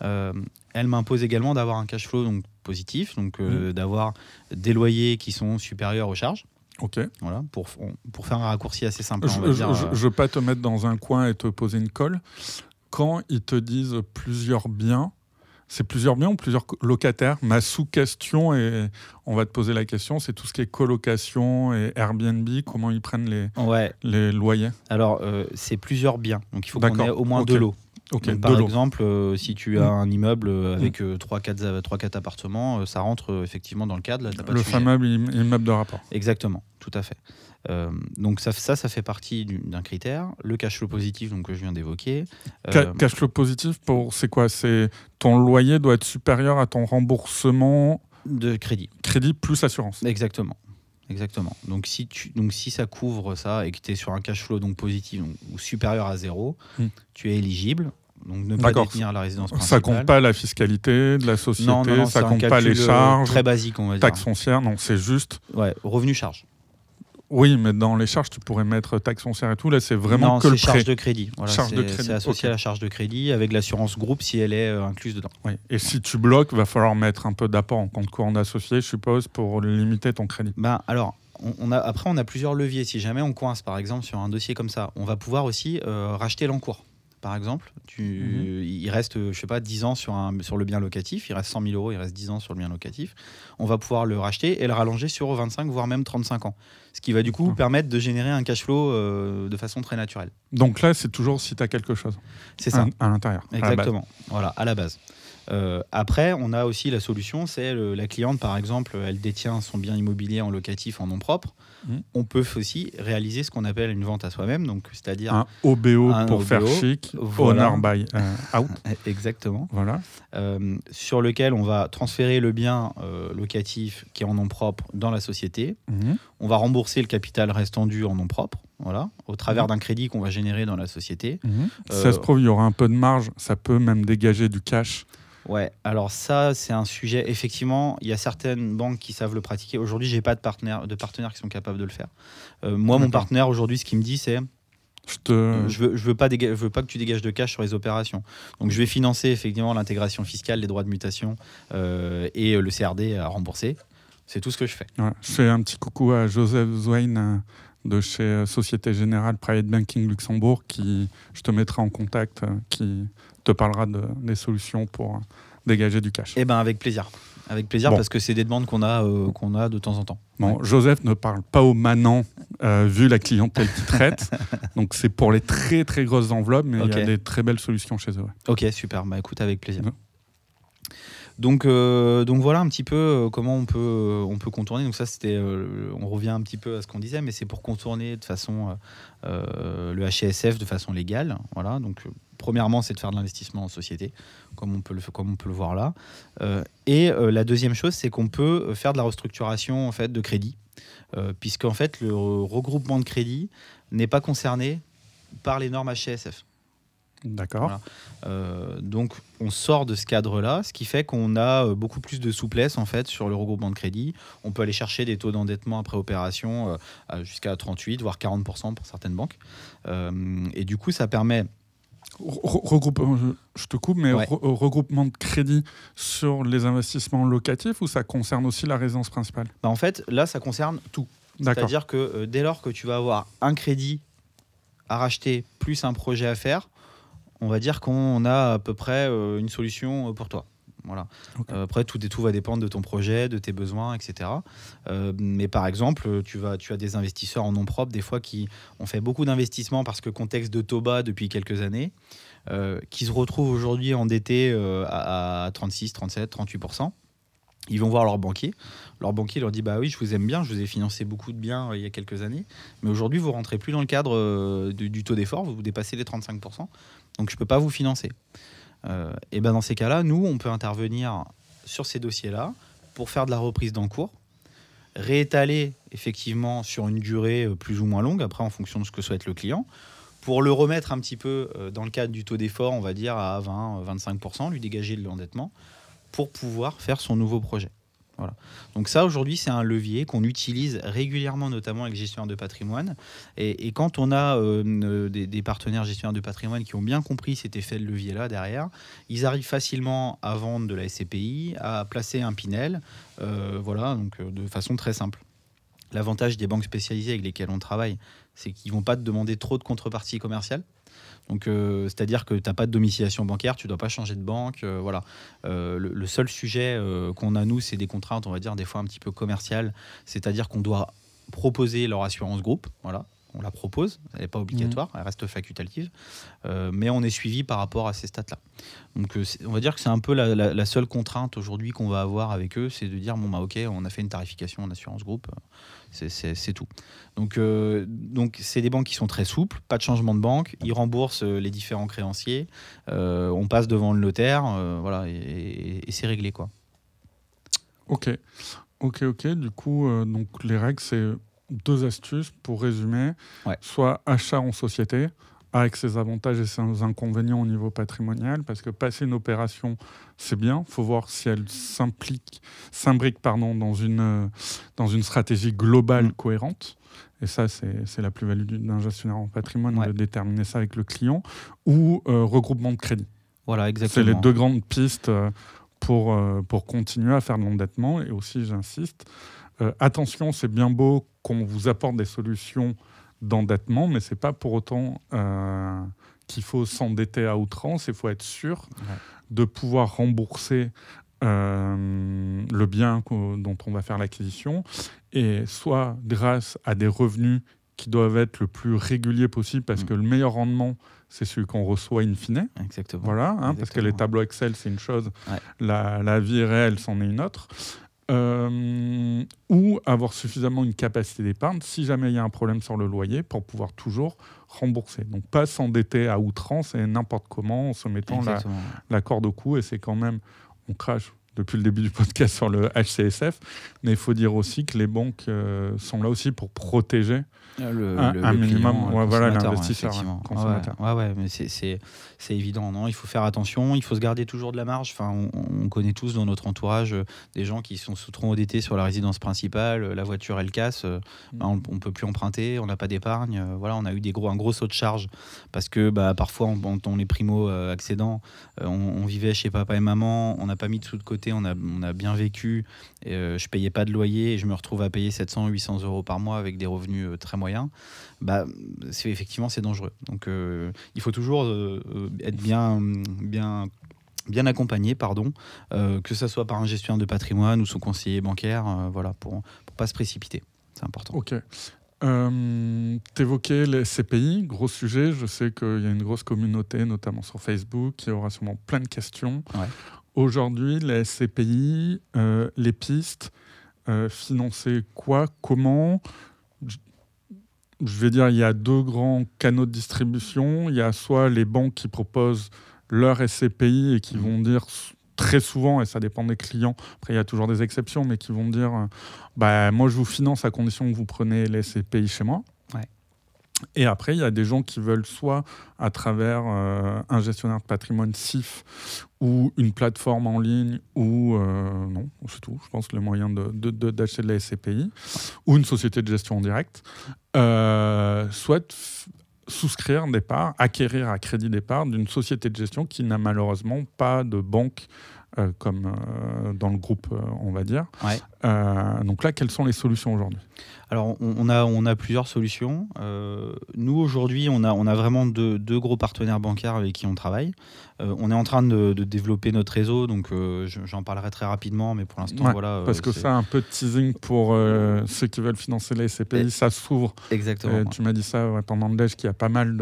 elle m'impose également d'avoir un cash flow donc, positif, donc mmh. d'avoir des loyers qui sont supérieurs aux charges. Ok. Voilà, pour, pour faire un raccourci assez simple. Je ne euh, veux pas te mettre dans un coin et te poser une colle. Quand ils te disent plusieurs biens, c'est plusieurs biens ou plusieurs locataires Ma sous-question, et on va te poser la question, c'est tout ce qui est colocation et Airbnb, comment ils prennent les, les loyers Alors, euh, c'est plusieurs biens, donc il faut qu'on ait au moins deux lots par exemple, euh, si tu as mm. un immeuble avec 3-4 mm. euh, appartements, ça rentre effectivement dans le cadre. le fameux immeuble de rapport. Exactement, tout à fait. Donc ça, ça, ça fait partie d'un critère. Le cash flow positif, donc que je viens d'évoquer. cash flow positif, pour c'est quoi? C'est ton loyer doit être supérieur à ton remboursement de crédit. Crédit plus assurance. Exactement. Exactement. Donc si, tu, donc si ça couvre ça et que tu es sur un cash flow donc positif ou supérieur à zéro, hmm. tu es éligible. Donc ne pas détenir la résidence principale. Ça compte pas la fiscalité de la société, non, non, ça compte pas les euh, charges. Très basique, on va dire. Taxes foncières, non, c'est juste. Ouais, revenu charge. Oui, mais dans les charges, tu pourrais mettre taxe foncière et tout. Là, c'est vraiment que le charge de crédit. c'est associé à la charge de crédit avec l'assurance groupe si elle est euh, incluse dedans. Oui. Et si tu bloques, va falloir mettre un peu d'apport en compte courant d'associé, je suppose, pour limiter ton crédit. Ben, alors, on, a, après, on a plusieurs leviers. Si jamais on coince, par exemple, sur un dossier comme ça, on va pouvoir aussi euh, racheter l'encours par exemple, tu, mhm. il reste, je sais pas, 10 ans sur, un, sur le bien locatif, il reste 100 000 euros, il reste 10 ans sur le bien locatif, on va pouvoir le racheter et le rallonger sur 25, voire même 35 ans. Ce qui va du coup permettre de générer un cash flow euh, de façon très naturelle. Donc là, c'est toujours si tu as quelque chose. C'est ça. À, l'intérieur. Exactement. voilà, à la base. Euh, après, on a aussi la solution, c'est la cliente, par exemple, elle détient son bien immobilier en locatif en nom propre. Mmh. On peut aussi réaliser ce qu'on appelle une vente à soi-même, donc c'est-à-dire un OBO pour faire chic, voilà. owner by euh, out. Exactement. Voilà. Euh, sur lequel on va transférer le bien locatif qui est en nom propre dans la société. Mmh. On va rembourser le capital restant dû en nom propre. Voilà, au travers mmh. d'un crédit qu'on va générer dans la société. Ça se trouve, il y aura un peu de marge, ça peut même dégager du cash Ouais, alors ça, c'est un sujet. Effectivement, il y a certaines banques qui savent le pratiquer. Aujourd'hui, j'ai pas de partenaires, de partenaires qui sont capables de le faire. Euh, moi, mon partenaire aujourd'hui, ce qu'il me dit, c'est je, te... Euh, je, veux, je veux pas je veux pas que tu dégages de cash sur les opérations. Donc, je vais financer effectivement l'intégration fiscale, les droits de mutation euh, et le CRD à rembourser. C'est tout ce que je fais. je fais un petit coucou à Joseph Zwain de chez Société Générale Private Banking Luxembourg qui je te mettrai en contact qui te parlera de, des solutions pour dégager du cash. Eh ben avec plaisir. Avec plaisir parce que c'est des demandes qu'on a, euh, qu'on a de temps en temps. Bon, Joseph ne parle pas au manant euh, vu la clientèle qu'il traite. donc c'est pour les très très grosses enveloppes, mais il y a des très belles solutions chez eux. Ok, super. Bah écoute, avec plaisir. Donc, euh, donc voilà un petit peu comment on peut, on peut contourner. Donc ça, c'était, on revient un petit peu à ce qu'on disait, mais c'est pour contourner de façon le HSF de façon légale. Voilà, donc premièrement, c'est de faire de l'investissement en société, comme on peut le, comme on peut le voir là. Euh, et euh, la deuxième chose, c'est qu'on peut faire de la restructuration en fait, de crédit, euh, puisqu'en fait, le regroupement de crédit n'est pas concerné par les normes HCSF. D'accord. donc on sort de ce cadre-là, ce qui fait qu'on a beaucoup plus de souplesse en fait sur le regroupement de crédit. On peut aller chercher des taux d'endettement après opération jusqu'à 38 voire 40% pour certaines banques. et du coup, ça permet Regroupement, je te coupe, mais regroupement de crédit sur les investissements locatifs ou ça concerne aussi la résidence principale? Bah En fait, là, ça concerne tout. C'est-à-dire que euh, dès lors que tu vas avoir un crédit à racheter plus un projet à faire, on va dire qu'on a à peu près euh, une solution euh, pour toi. Voilà. après, tout, tout va dépendre de ton projet, de tes besoins, etc. mais par exemple, tu, vas, tu as des investisseurs en nom propre, des fois qui ont fait beaucoup d'investissements parce que contexte de taux bas depuis quelques années, qui se retrouvent aujourd'hui endettés à, 36, 37, 38%. Ils vont voir leur banquier. Leur banquier leur dit Bah oui, je vous aime bien, je vous ai financé beaucoup de biens il y a quelques années, mais aujourd'hui, vous rentrez plus dans le cadre du, taux d'effort, vous dépassez les 35%, donc je ne peux pas vous financer. Et ben dans ces cas-là, nous, on peut intervenir sur ces dossiers-là pour faire de la reprise d'encours, réétaler effectivement sur une durée euh, plus ou moins longue, après en fonction de ce que souhaite le client, pour le remettre un petit peu euh, dans le cadre du taux d'effort, on va dire à 20-25%, lui dégager de l'endettement, pour pouvoir faire son nouveau projet. Donc ça, aujourd'hui, c'est un levier qu'on utilise régulièrement, notamment avec gestionnaires de patrimoine. Et, quand on a euh, des, partenaires gestionnaires de patrimoine qui ont bien compris cet effet de levier-là derrière, ils arrivent facilement à vendre de la SCPI, à placer un Pinel, euh, voilà, donc euh, de façon très simple. L'avantage des banques spécialisées avec lesquelles on travaille, c'est qu'ils ne vont pas te demander trop de contrepartie commerciale. Donc, euh, c'est-à-dire que tu n'as pas de domiciliation bancaire, tu ne dois pas changer de banque. Euh, voilà. Euh, le, seul sujet qu'on a, nous, c'est des contraintes, on va dire, des fois un petit peu commerciales. C'est-à-dire qu'on doit proposer leur assurance groupe. Voilà on la propose, elle n'est pas obligatoire, elle reste facultative, euh, mais on est suivi par rapport à ces stats-là. Donc euh, on va dire que c'est un peu la, seule contrainte aujourd'hui qu'on va avoir avec eux, c'est de dire bon bah ok, on a fait une tarification en assurance groupe, c'est tout. Donc euh, donc c'est des banques qui sont très souples, pas de changement de banque, ils remboursent les différents créanciers, on passe devant le notaire, voilà et, et c'est réglé quoi. Ok, ok, ok. Du coup, donc les règles c'est deux astuces pour résumer. Soit achat en société, avec ses avantages et ses inconvénients au niveau patrimonial, parce que passer une opération, c'est bien. Il faut voir si elle s'implique, s'imbrique pardon, dans, une, dans une stratégie globale mm. cohérente. Et ça, c'est la plus-value d'un gestionnaire en patrimoine, de déterminer ça avec le client, ou euh, regroupement de crédit. Voilà, exactement. C'est les deux grandes pistes euh, pour, euh, pour continuer à faire de l'endettement. Et aussi, j'insiste, euh, attention, c'est bien beau qu'on vous apporte des solutions d'endettement, mais c'est pas pour autant euh, qu'il faut s'endetter à outrance. Il faut être sûr de pouvoir rembourser euh, le bien dont on va faire l'acquisition, et soit grâce à des revenus qui doivent être le plus réguliers possible, parce mm. que le meilleur rendement, c'est celui qu'on reçoit in fine. Exactement. Voilà, hein, parce que les tableaux Excel, c'est une chose, la, la, vie réelle, c'en est une autre. Euh, ou avoir suffisamment une capacité d'épargne si jamais il y a un problème sur le loyer pour pouvoir toujours rembourser. Donc pas s'endetter à outrance et n'importe comment en se mettant la, la, corde au cou et c'est quand même, on crache depuis le début du podcast sur le HCSF, mais il faut dire aussi que les banques euh, sont là aussi pour protéger le, un, minimum, voilà l'investisseur Ouais, ouais, mais c'est évident, non Il faut faire attention, il faut se garder toujours de la marge. Enfin, on, connaît tous dans notre entourage euh, des gens qui sont sous trop endettés sur la résidence principale, euh, la voiture elle casse, mm. bah, on, ne peut plus emprunter, on n'a pas d'épargne. voilà, on a eu des gros, un gros saut de charge parce que bah, parfois on, on est primo accédants, on, on, vivait chez papa et maman, on n'a pas mis de sous de côté, on a, on a bien vécu, et, je payais pas de loyer et je me retrouve à payer 700, 800 euros par mois avec des revenus très moyens bah, c'est effectivement c'est dangereux. Donc euh, il faut toujours euh, être bien, bien bien accompagné, pardon, euh, que ce soit par un gestionnaire de patrimoine ou son conseiller bancaire, voilà, pour ne pas se précipiter. C'est important. Ok. Euh, T'évoquais les CPI, gros sujet. Je sais qu'il y a une grosse communauté, notamment sur Facebook, qui aura sûrement plein de questions. Aujourd'hui, les CPI, les pistes, financer quoi, comment? Je vais dire, il y a deux grands canaux de distribution. Il y a soit les banques qui proposent leur SCPI et qui vont dire très souvent, et ça dépend des clients, après il y a toujours des exceptions, mais qui vont dire, euh, bah, moi je vous finance à condition que vous prenez les SCPI chez moi. Et après, il y a des gens qui veulent soit à travers euh, un gestionnaire de patrimoine SIF ou une plateforme en ligne ou euh, non, c'est tout. Je pense le moyen d'acheter de, de, la SCPI ou une société de gestion en direct, euh, soit souscrire des parts, acquérir à crédit des parts d'une société de gestion qui n'a malheureusement pas de banque comme dans le groupe, on va dire. donc là, quelles sont les solutions aujourd'hui? Alors, on, a, on a plusieurs solutions. Euh, nous, aujourd'hui, on a, on a vraiment deux, gros partenaires bancaires avec qui on travaille. Euh, on est en train de, développer notre réseau, donc euh, j'en parlerai très rapidement, mais pour l'instant, voilà. Parce que ça, un peu de teasing pour ceux qui veulent financer les SCPI, ça s'ouvre. Exactement. Tu m'as dit ça pendant le déj, qu'il y a pas mal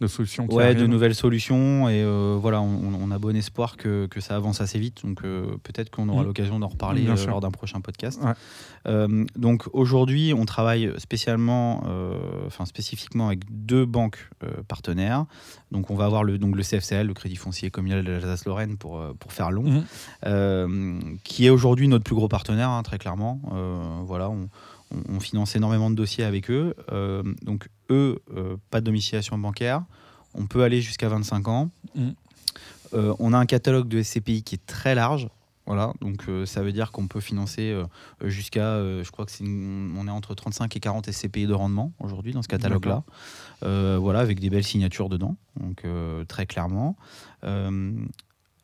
de, solutions. Qui ouais, de nouvelles solutions, et voilà, on, a bon espoir que, que, ça avance assez vite. Donc peut-être qu'on aura mmh. l'occasion d'en reparler lors d'un prochain podcast. Donc aujourd'hui, on travaille spécialement, enfin spécifiquement avec deux banques partenaires. Donc on va avoir le, donc le CFCL, le Crédit Foncier Communal de l'Alsace-Lorraine pour, pour faire long, mmh. qui est aujourd'hui notre plus gros partenaire, hein, très clairement. voilà, on, on, finance énormément de dossiers avec eux. Euh, donc, eux, euh, pas de domiciliation bancaire. On peut aller jusqu'à 25 ans. Euh, on a un catalogue de SCPI qui est très large. Voilà, donc ça veut dire qu'on peut financer jusqu'à, je crois que c'est on est entre 35 et 40 SCPI de rendement aujourd'hui dans ce catalogue-là. voilà, avec des belles signatures dedans, donc très clairement.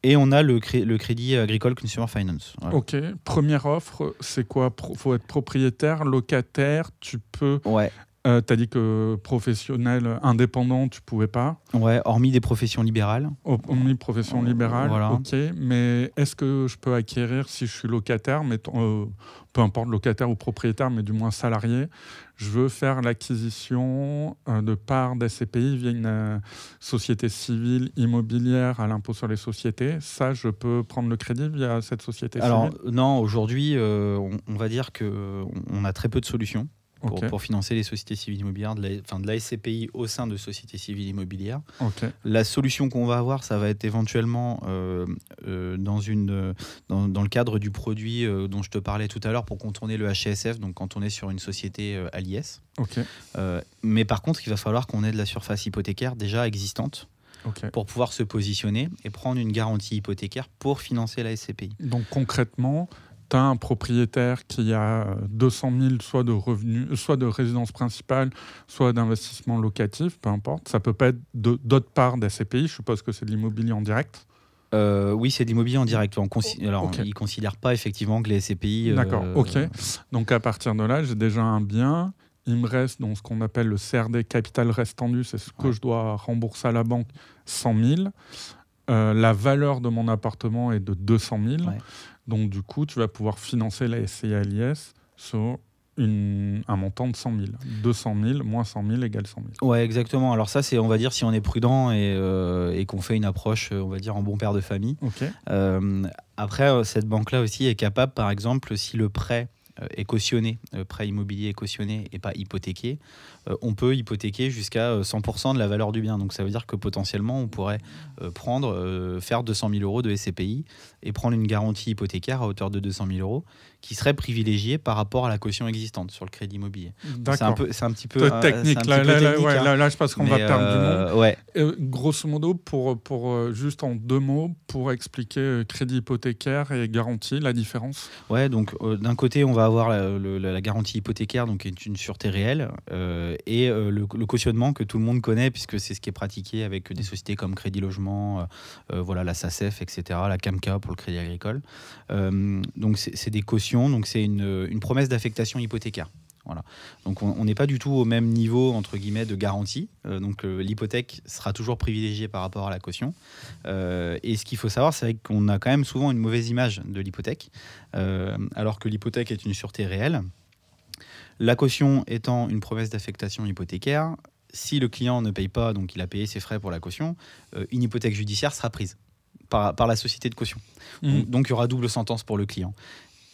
Et on a le, le crédit agricole Consumer Finance. Ok, première offre, c'est quoi? Il faut être propriétaire, locataire, tu peux ouais. Euh, tu as dit que professionnel indépendant, tu pouvais pas. Ouais, hormis des professions libérales. Hormis professions libérales, voilà. ok. Mais est-ce que je peux acquérir si je suis locataire, mais euh, peu importe locataire ou propriétaire, mais du moins salarié, je veux faire l'acquisition euh, de parts d'SCPI via une société civile immobilière à l'impôt sur les sociétés. Ça, je peux prendre le crédit via cette société Alors, non, aujourd'hui, on, on, va dire qu'on on a très peu de solutions pour, financer les sociétés civiles immobilières, de la, enfin, de la SCPI au sein de sociétés civiles immobilières. La solution qu'on va avoir, ça va être éventuellement euh, euh, dans, une, dans, dans, le cadre du produit euh, dont je te parlais tout à l'heure pour contourner le HSF, donc quand on est sur une société à l'IS. mais par contre, il va falloir qu'on ait de la surface hypothécaire déjà existante. pour pouvoir se positionner et prendre une garantie hypothécaire pour financer la SCPI. Donc concrètement, un propriétaire qui a 200 000 soit de revenus, soit de résidence principale, soit d'investissement locatif, peu importe. Ça peut pas être d'autre part d'SCPI, je suppose que c'est de l'immobilier en direct? Euh, oui, c'est de l'immobilier en direct. On Alors, ils ne considèrent pas effectivement que les SCPI. Euh, D'accord, ok. Donc à partir de là, j'ai déjà un bien. Il me reste donc ce qu'on appelle le CRD capital restendu, c'est ce que je dois rembourser à la banque 100 000. Euh, la valeur de mon appartement est de 200 000. Donc, du coup, tu vas pouvoir financer la SCI sur un montant de 100 000. 200 000 moins 100 000 égale 100 000. Ouais, exactement. Alors ça, c'est, on va dire, si on est prudent et, euh, qu'on fait une approche, on va dire, en bon père de famille. Euh, après, euh, cette banque-là aussi est capable, par exemple, si le prêt est cautionné, prêt immobilier est cautionné et pas hypothéqué, euh, on peut hypothéquer jusqu'à 100% euh, de la valeur du bien. Donc ça veut dire que potentiellement, on pourrait euh, prendre, faire 200 000 euros de SCPI et prendre une garantie hypothécaire à hauteur de 200 000 euros qui serait privilégiée par rapport à la caution existante sur le crédit immobilier. C'est un, peu, c'est un petit peu technique. Là, là, je pense qu'on va perdre du monde. Ouais. grosso modo, pour, pour, juste en deux mots, pour expliquer crédit hypothécaire et garantie, la différence? Ouais, donc d'un côté, on va avoir la, garantie hypothécaire, donc qui est une sûreté réelle. Euh, et euh, le, cautionnement que tout le monde connaît, puisque c'est ce qui est pratiqué avec des sociétés comme Crédit Logement, euh, voilà, la SACEF, etc., la CAMCA pour le crédit agricole. donc c'est des cautions, donc c'est une, une promesse d'affectation hypothécaire. Voilà. Donc on n'est pas du tout au même niveau entre guillemets de garantie. donc l'hypothèque sera toujours privilégiée par rapport à la caution. et ce qu'il faut savoir, c'est qu'on a quand même souvent une mauvaise image de l'hypothèque, alors que l'hypothèque est une sûreté réelle. La caution étant une promesse d'affectation hypothécaire, si le client ne paye pas, donc il a payé ses frais pour la caution, euh, une hypothèque judiciaire sera prise par, la société de caution. Mmh. Donc, il y aura double sentence pour le client.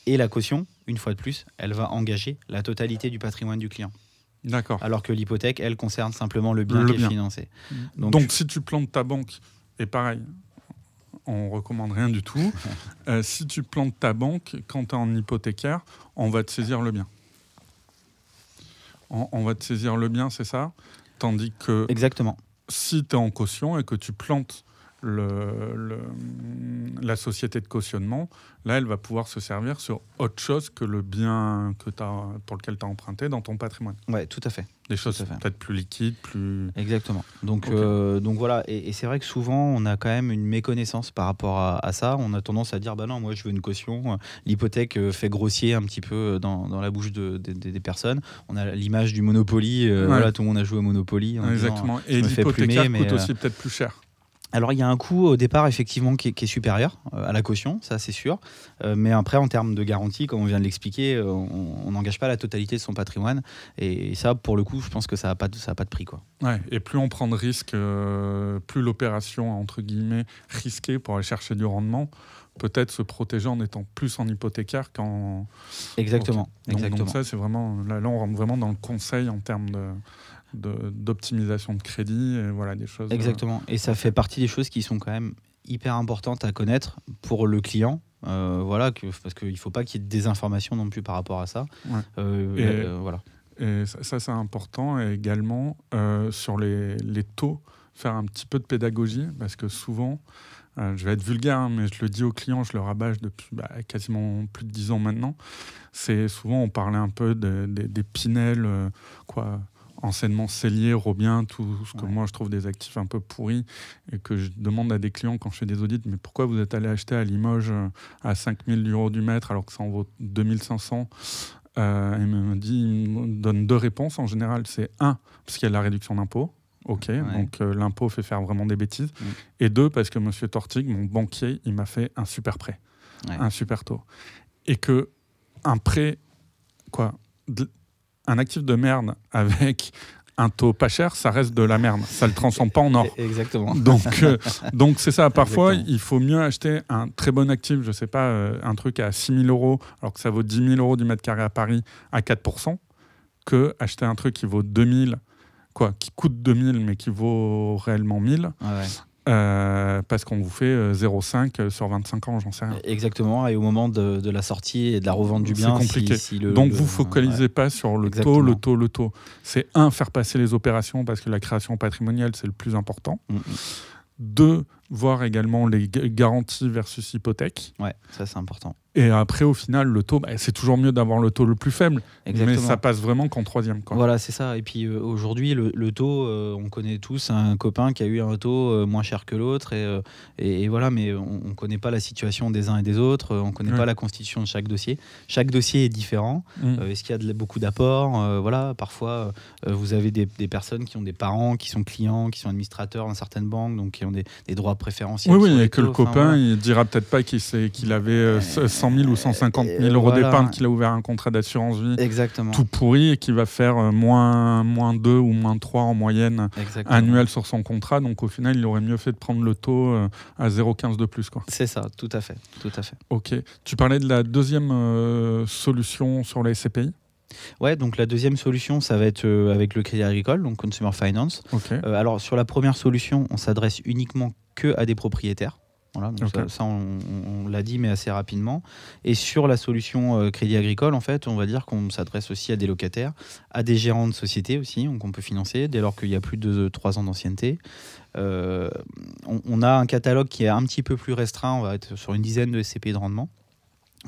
Et la caution, une fois de plus, elle va engager la totalité du patrimoine du client. D'accord. Alors que l'hypothèque, elle concerne simplement le bien qui est financé. Mmh. Donc, si tu plantes ta banque, et pareil, on recommande rien du tout. Euh, si tu plantes ta banque, quand tu es en hypothécaire, on va te saisir le bien on, va te saisir le bien, c'est ça? Tandis que. Exactement. Si tu es en caution et que tu plantes le, la société de cautionnement, là, elle va pouvoir se servir sur autre chose que le bien que as, pour lequel tu as emprunté dans ton patrimoine. Oui, tout à fait. Des choses peut-être plus liquides, plus... Exactement. Donc, euh, donc voilà, et, c'est vrai que souvent, on a quand même une méconnaissance par rapport à, ça. On a tendance à dire, bah non, moi, je veux une caution. L'hypothèque euh, fait grossier un petit peu dans, dans la bouche de, des personnes. On a l'image du Monopoly. Euh, voilà, tout le monde a joué au Monopoly. Exactement. et l'hypothèque coûte aussi peut-être plus cher. Alors il y a un coût au départ effectivement qui est, supérieur euh, à la caution, ça c'est sûr. Euh, mais après en termes de garantie, comme on vient de l'expliquer, euh, on n'engage pas la totalité de son patrimoine. Et ça pour le coup, je pense que ça n'a pas, de, pas de prix. Quoi. Ouais, et plus on prend de risques, plus l'opération entre guillemets risquée pour aller chercher du rendement, peut-être se protéger en étant plus en hypothécaire qu'en... Exactement. exactement. Donc, ça c'est vraiment... Là, là on rentre vraiment dans le conseil en termes de d'optimisation de, crédit, et voilà des choses. Exactement. Et ça fait partie des choses qui sont quand même hyper importantes à connaître pour le client. Euh, voilà, que, parce qu'il ne faut pas qu'il y ait de désinformation non plus par rapport à ça. Euh, et, euh, voilà. Et ça, c'est important. Et également, sur les, les, taux, faire un petit peu de pédagogie, parce que souvent, je vais être vulgaire, hein, mais je le dis aux clients, je le rabâche depuis bah, quasiment plus de 10 ans maintenant. C'est souvent, on parlait un peu des Pinel, quoi enseignement cellier, Robien, tout ce que moi je trouve des actifs un peu pourris et que je demande à des clients quand je fais des audits, mais pourquoi vous êtes allé acheter à Limoges euh, à 5000 euros du mètre alors que ça en vaut 2500 euh, Il me dit, il me donne deux réponses en général. C'est un, parce qu'il y a la réduction d'impôt. Ok, donc euh, l'impôt fait faire vraiment des bêtises. Et deux, parce que Monsieur Tortig, mon banquier, il m'a fait un super prêt, un super taux. Et que un prêt, quoi, un actif de merde avec un taux pas cher, ça reste de la merde. Ça ne le transforme pas en or. Exactement. Donc, euh, donc c'est ça. Parfois, il faut mieux acheter un très bon actif, je ne sais pas, euh, un truc à 6 000 euros, alors que ça vaut 10 000 euros du mètre carré à Paris à 4% que acheter un truc qui vaut 2 000, quoi, qui coûte 2 000, mais qui vaut réellement 1000. Ouais. Euh, parce qu'on vous fait 0,5 euh, sur 25 ans, j'en sais rien. Exactement, et au moment de, la sortie et de la revente du bien, c'est compliqué. Donc vous focalisez pas sur le taux, le taux, le taux. C'est un, faire passer les opérations parce que la création patrimoniale, c'est le plus important. Mm, mm. Deux, voir également les garanties versus hypothèque. Ouais, ça c'est important. Et après, au final, le taux, bah, c'est toujours mieux d'avoir le taux le plus faible. Mais ça passe vraiment qu'en troisième. Quoi. Voilà, c'est ça. Et puis euh, aujourd'hui, le, taux, euh, on connaît tous un copain qui a eu un taux euh, moins cher que l'autre. Et, et, voilà, mais on ne connaît pas la situation des uns et des autres. On ne connaît pas la constitution de chaque dossier. Chaque dossier est différent. Mm. Est-ce qu'il y a de, beaucoup d'apports Voilà, parfois, vous avez des, des, personnes qui ont des parents, qui sont clients, qui sont administrateurs dans certaines banques, donc qui ont des, droits préférentiels. Oui, oui, et que le copain, il dira peut-être pas qu'il avait 100 000 ou 150 000 euros d'épargne qu'il a ouvert un contrat d'assurance vie Exactement. tout pourri et qui va faire euh, moins, moins 2 ou moins 3 en moyenne annuel sur son contrat. Donc au final, il aurait mieux fait de prendre le taux euh, à 0,15 de plus. C'est ça, tout à fait. Tout à fait. Ok. Tu parlais de la deuxième euh, solution sur la SCPI Ouais, donc la deuxième solution, ça va être avec le Crédit Agricole, donc Consumer Finance. alors sur la première solution, on s'adresse uniquement que à des propriétaires. Voilà, ça, on, l'a dit, mais assez rapidement. Et sur la solution euh, Crédit Agricole, en fait, on va dire qu'on s'adresse aussi à des locataires, à des gérants de société aussi, qu'on peut financer dès lors qu'il y a plus de 3 ans d'ancienneté. Euh, on, a un catalogue qui est un petit peu plus restreint, on va être sur une dizaine de SCPI de rendement.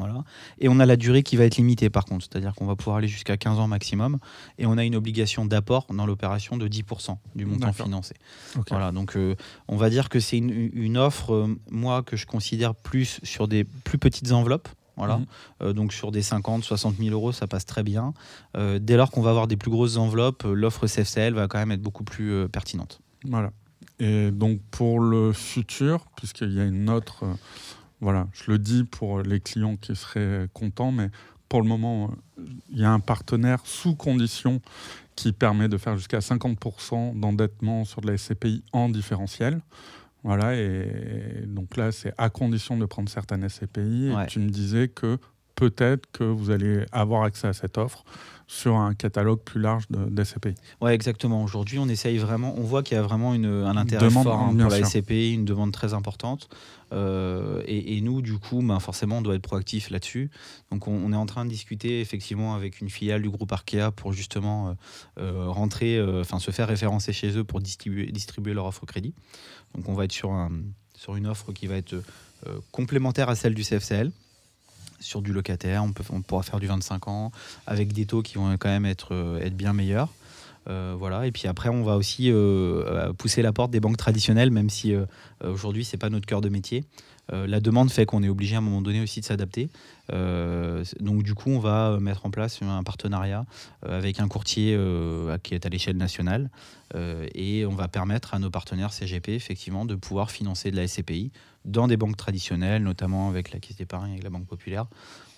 Voilà. Et on a la durée qui va être limitée par contre, c'est-à-dire qu'on va pouvoir aller jusqu'à 15 ans maximum et on a une obligation d'apport dans l'opération de 10% du montant financé. Voilà, donc euh, on va dire que c'est une, offre, euh, moi, que je considère plus sur des plus petites enveloppes. Voilà. Mhm. Euh, donc sur des 50, 60 000 euros, ça passe très bien. dès lors qu'on va avoir des plus grosses enveloppes, l'offre CFCL va quand même être beaucoup plus pertinente. Voilà. Et donc pour le futur, puisqu'il y a une autre voilà, je le dis pour les clients qui seraient contents, mais pour le moment, il y a un partenaire sous condition qui permet de faire jusqu'à 50% d'endettement sur de la SCPI en différentiel. Voilà, et donc là, c'est à condition de prendre certaines SCPI. Et tu me disais que peut-être que vous allez avoir accès à cette offre sur un catalogue plus large de, SCPI. Oui, exactement. Aujourd'hui, on essaye vraiment, on voit qu'il y a vraiment une, un intérêt fort hein, pour la SCPI, une demande très importante. Euh, et, nous, du coup, ben, forcément, on doit être proactif là-dessus. Donc, on, est en train de discuter effectivement avec une filiale du groupe Arkea pour justement euh, euh, rentrer, enfin, se faire référencer chez eux pour distribuer, distribuer leur offre crédit. Donc, on va être sur, un, sur une offre qui va être complémentaire à celle du CFCL sur du locataire, on, peut, pourra faire du 25 ans avec des taux qui vont quand même être, euh, être bien meilleurs. Voilà. Et puis après, on va aussi pousser la porte des banques traditionnelles, même si aujourd'hui, c'est pas notre cœur de métier. la demande fait qu'on est obligé à un moment donné aussi de s'adapter. donc du coup, on va mettre en place un partenariat avec un courtier qui est à l'échelle nationale et on va permettre à nos partenaires CGP effectivement de pouvoir financer de la SCPI dans des banques traditionnelles, notamment avec la Caisse d'épargne et la Banque Populaire,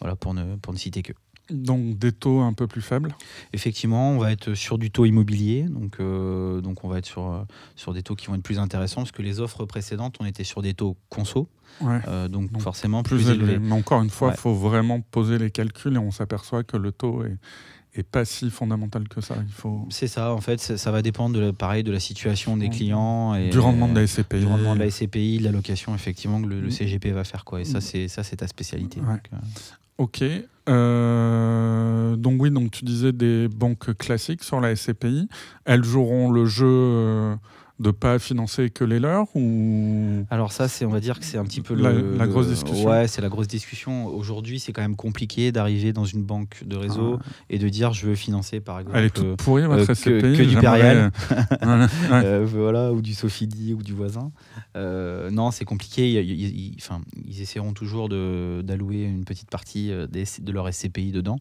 voilà, pour, ne, pour ne citer que. Donc des taux un peu plus faibles Effectivement, on va être sur du taux immobilier, donc, euh, donc on va être sur, euh, sur des taux qui vont être plus intéressants, parce que les offres précédentes, on était sur des taux conso, euh, donc, forcément plus, élevés. Mais encore une fois, il faut vraiment poser les calculs et on s'aperçoit que le taux est, et pas si fondamental que ça. Il faut. C'est ça, en fait, ça, va dépendre de pareil de la situation des clients et du rendement de la SCPI, du rendement de la SCPI, de l'allocation effectivement que le, CGP va faire quoi. Et ça, c'est ça, c'est ta spécialité. Euh. Ok. Euh, donc oui, tu disais des banques classiques sur la SCPI, elles joueront le jeu. Euh, de pas financer que les leurs ou? Alors ça, c'est on va dire que c'est un petit peu la, la grosse discussion. Ouais, c'est la grosse discussion. Aujourd'hui, c'est quand même compliqué d'arriver dans une banque de réseau ah. et de dire je veux financer par exemple. Elle est toute pourrie votre euh, SCPI, que, du Perial, euh, voilà, ou du Sofidi ou du voisin. Euh, non, c'est compliqué. Ils, enfin, ils essaieront toujours d'allouer une petite partie de leur SCPI dedans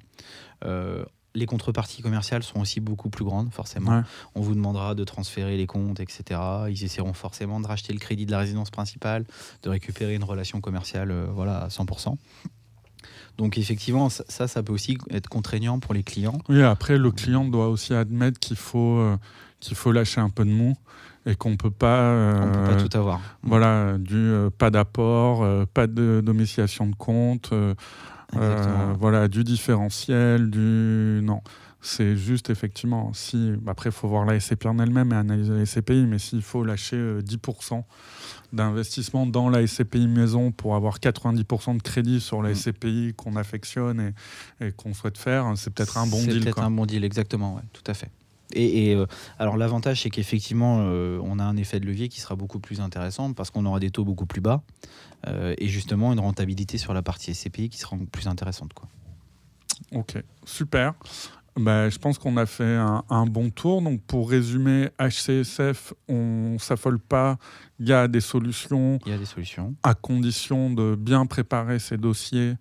les contreparties commerciales sont aussi beaucoup plus grandes, forcément. On vous demandera de transférer les comptes, etc. Ils essaieront forcément de racheter le crédit de la résidence principale, de récupérer une relation commerciale euh, voilà, à 100%. Donc effectivement, ça, ça peut aussi être contraignant pour les clients. Oui, après, le client doit aussi admettre qu'il faut, euh, qu'il faut lâcher un peu de mou et qu'on peut pas, euh, peut pas tout avoir. Voilà, du pas d'apport, pas de domiciliation de compte, euh, voilà, du différentiel, du. Non. C'est juste effectivement, si. Après, il faut voir la SCPI en elle-même et analyser la SCPI, mais s'il faut lâcher 10% euh, d'investissement dans la SCPI maison pour avoir 90% de crédit sur la mm. SCPI qu'on affectionne et, qu'on souhaite faire, c'est peut-être un bon deal. C'est peut-être un bon deal, exactement, ouais, tout à fait. Et, euh, alors l'avantage, c'est qu'effectivement, on a un effet de levier qui sera beaucoup plus intéressant parce qu'on aura des taux beaucoup plus bas. Euh, et justement une rentabilité sur la partie SCPI qui sera plus intéressante. Quoi. Ok, super. Bah, je pense qu'on a fait un, un, bon tour. Donc, pour résumer, HCSF, on s'affole pas il y a des solutions. Il y a des solutions. À condition de bien préparer ces dossiers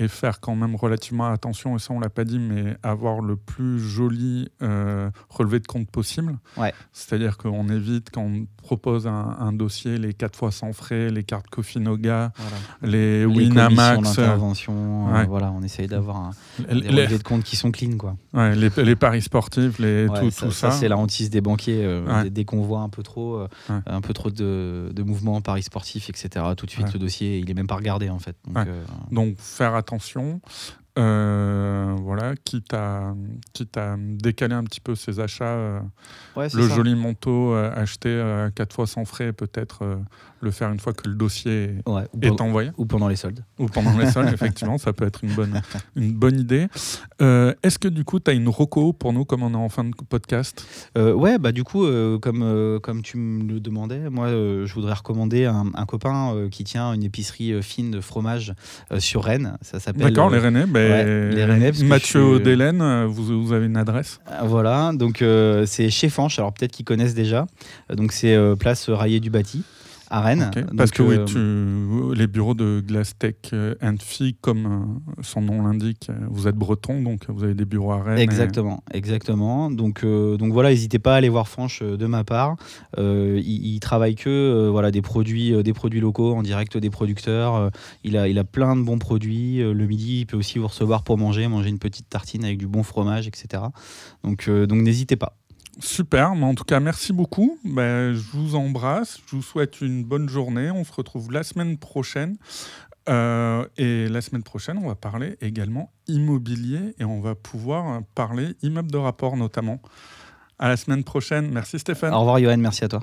et faire quand même relativement attention, et ça on l'a pas dit, mais avoir le plus joli euh, relevé de compte possible. Ouais. C'est-à-dire qu'on évite quand on propose un, dossier les 4 fois sans frais, les cartes Kofinoga, les, Winamax. intervention, euh, voilà, on essaye d'avoir des relevés de compte qui sont clean. Quoi. Ouais, les, paris sportifs, les, tout, ça. ça. c'est la hantise des banquiers. Euh, dès qu'on voit un peu trop, un peu trop de de, mouvements, paris sportifs, etc. Tout de suite, le dossier, il est même pas regardé en fait. Donc, euh, faire attention. Euh, voilà, quitte à, quitte à décaler un petit peu ses achats. Euh, le joli manteau acheté quatre fois sans frais, peut-être le faire une fois que le dossier est envoyé. Ou pendant les soldes. Ou pendant les soldes, effectivement, ça peut être une bonne, une bonne idée. Euh, est-ce que du coup, tu as une roco pour nous, comme on est en fin de podcast? Euh, Ouais, bah du coup, euh, comme, comme tu me le demandais, moi, je voudrais recommander un, copain qui tient une épicerie fine de fromage sur Rennes. Ça s'appelle. D'accord, les Rennais. Ben, les Rennais Mathieu Delaine, vous, vous, avez une adresse? Voilà, donc c'est chez Fanche. Alors peut-être qu'ils connaissent déjà. Donc c'est place Raillé du Bâti à Rennes. Parce que oui, euh, les bureaux de Glastech euh, and Phi, comme euh, son nom l'indique, vous êtes breton, donc vous avez des bureaux à Rennes. Exactement, exactement. Donc, donc voilà, n'hésitez pas à aller voir Franche de ma part. il, travaille que voilà des produits, des produits locaux en direct des producteurs. il a, il a plein de bons produits. le midi, il peut aussi vous recevoir pour manger, manger une petite tartine avec du bon fromage, etc. Donc, donc n'hésitez pas. Super, mais en tout cas, merci beaucoup. Ben, je vous embrasse, je vous souhaite une bonne journée. On se retrouve la semaine prochaine. Euh, et la semaine prochaine, on va parler également immobilier et on va pouvoir parler immeuble de rapport notamment. À la semaine prochaine. Merci Stéphane. Au revoir Yoann, merci à toi.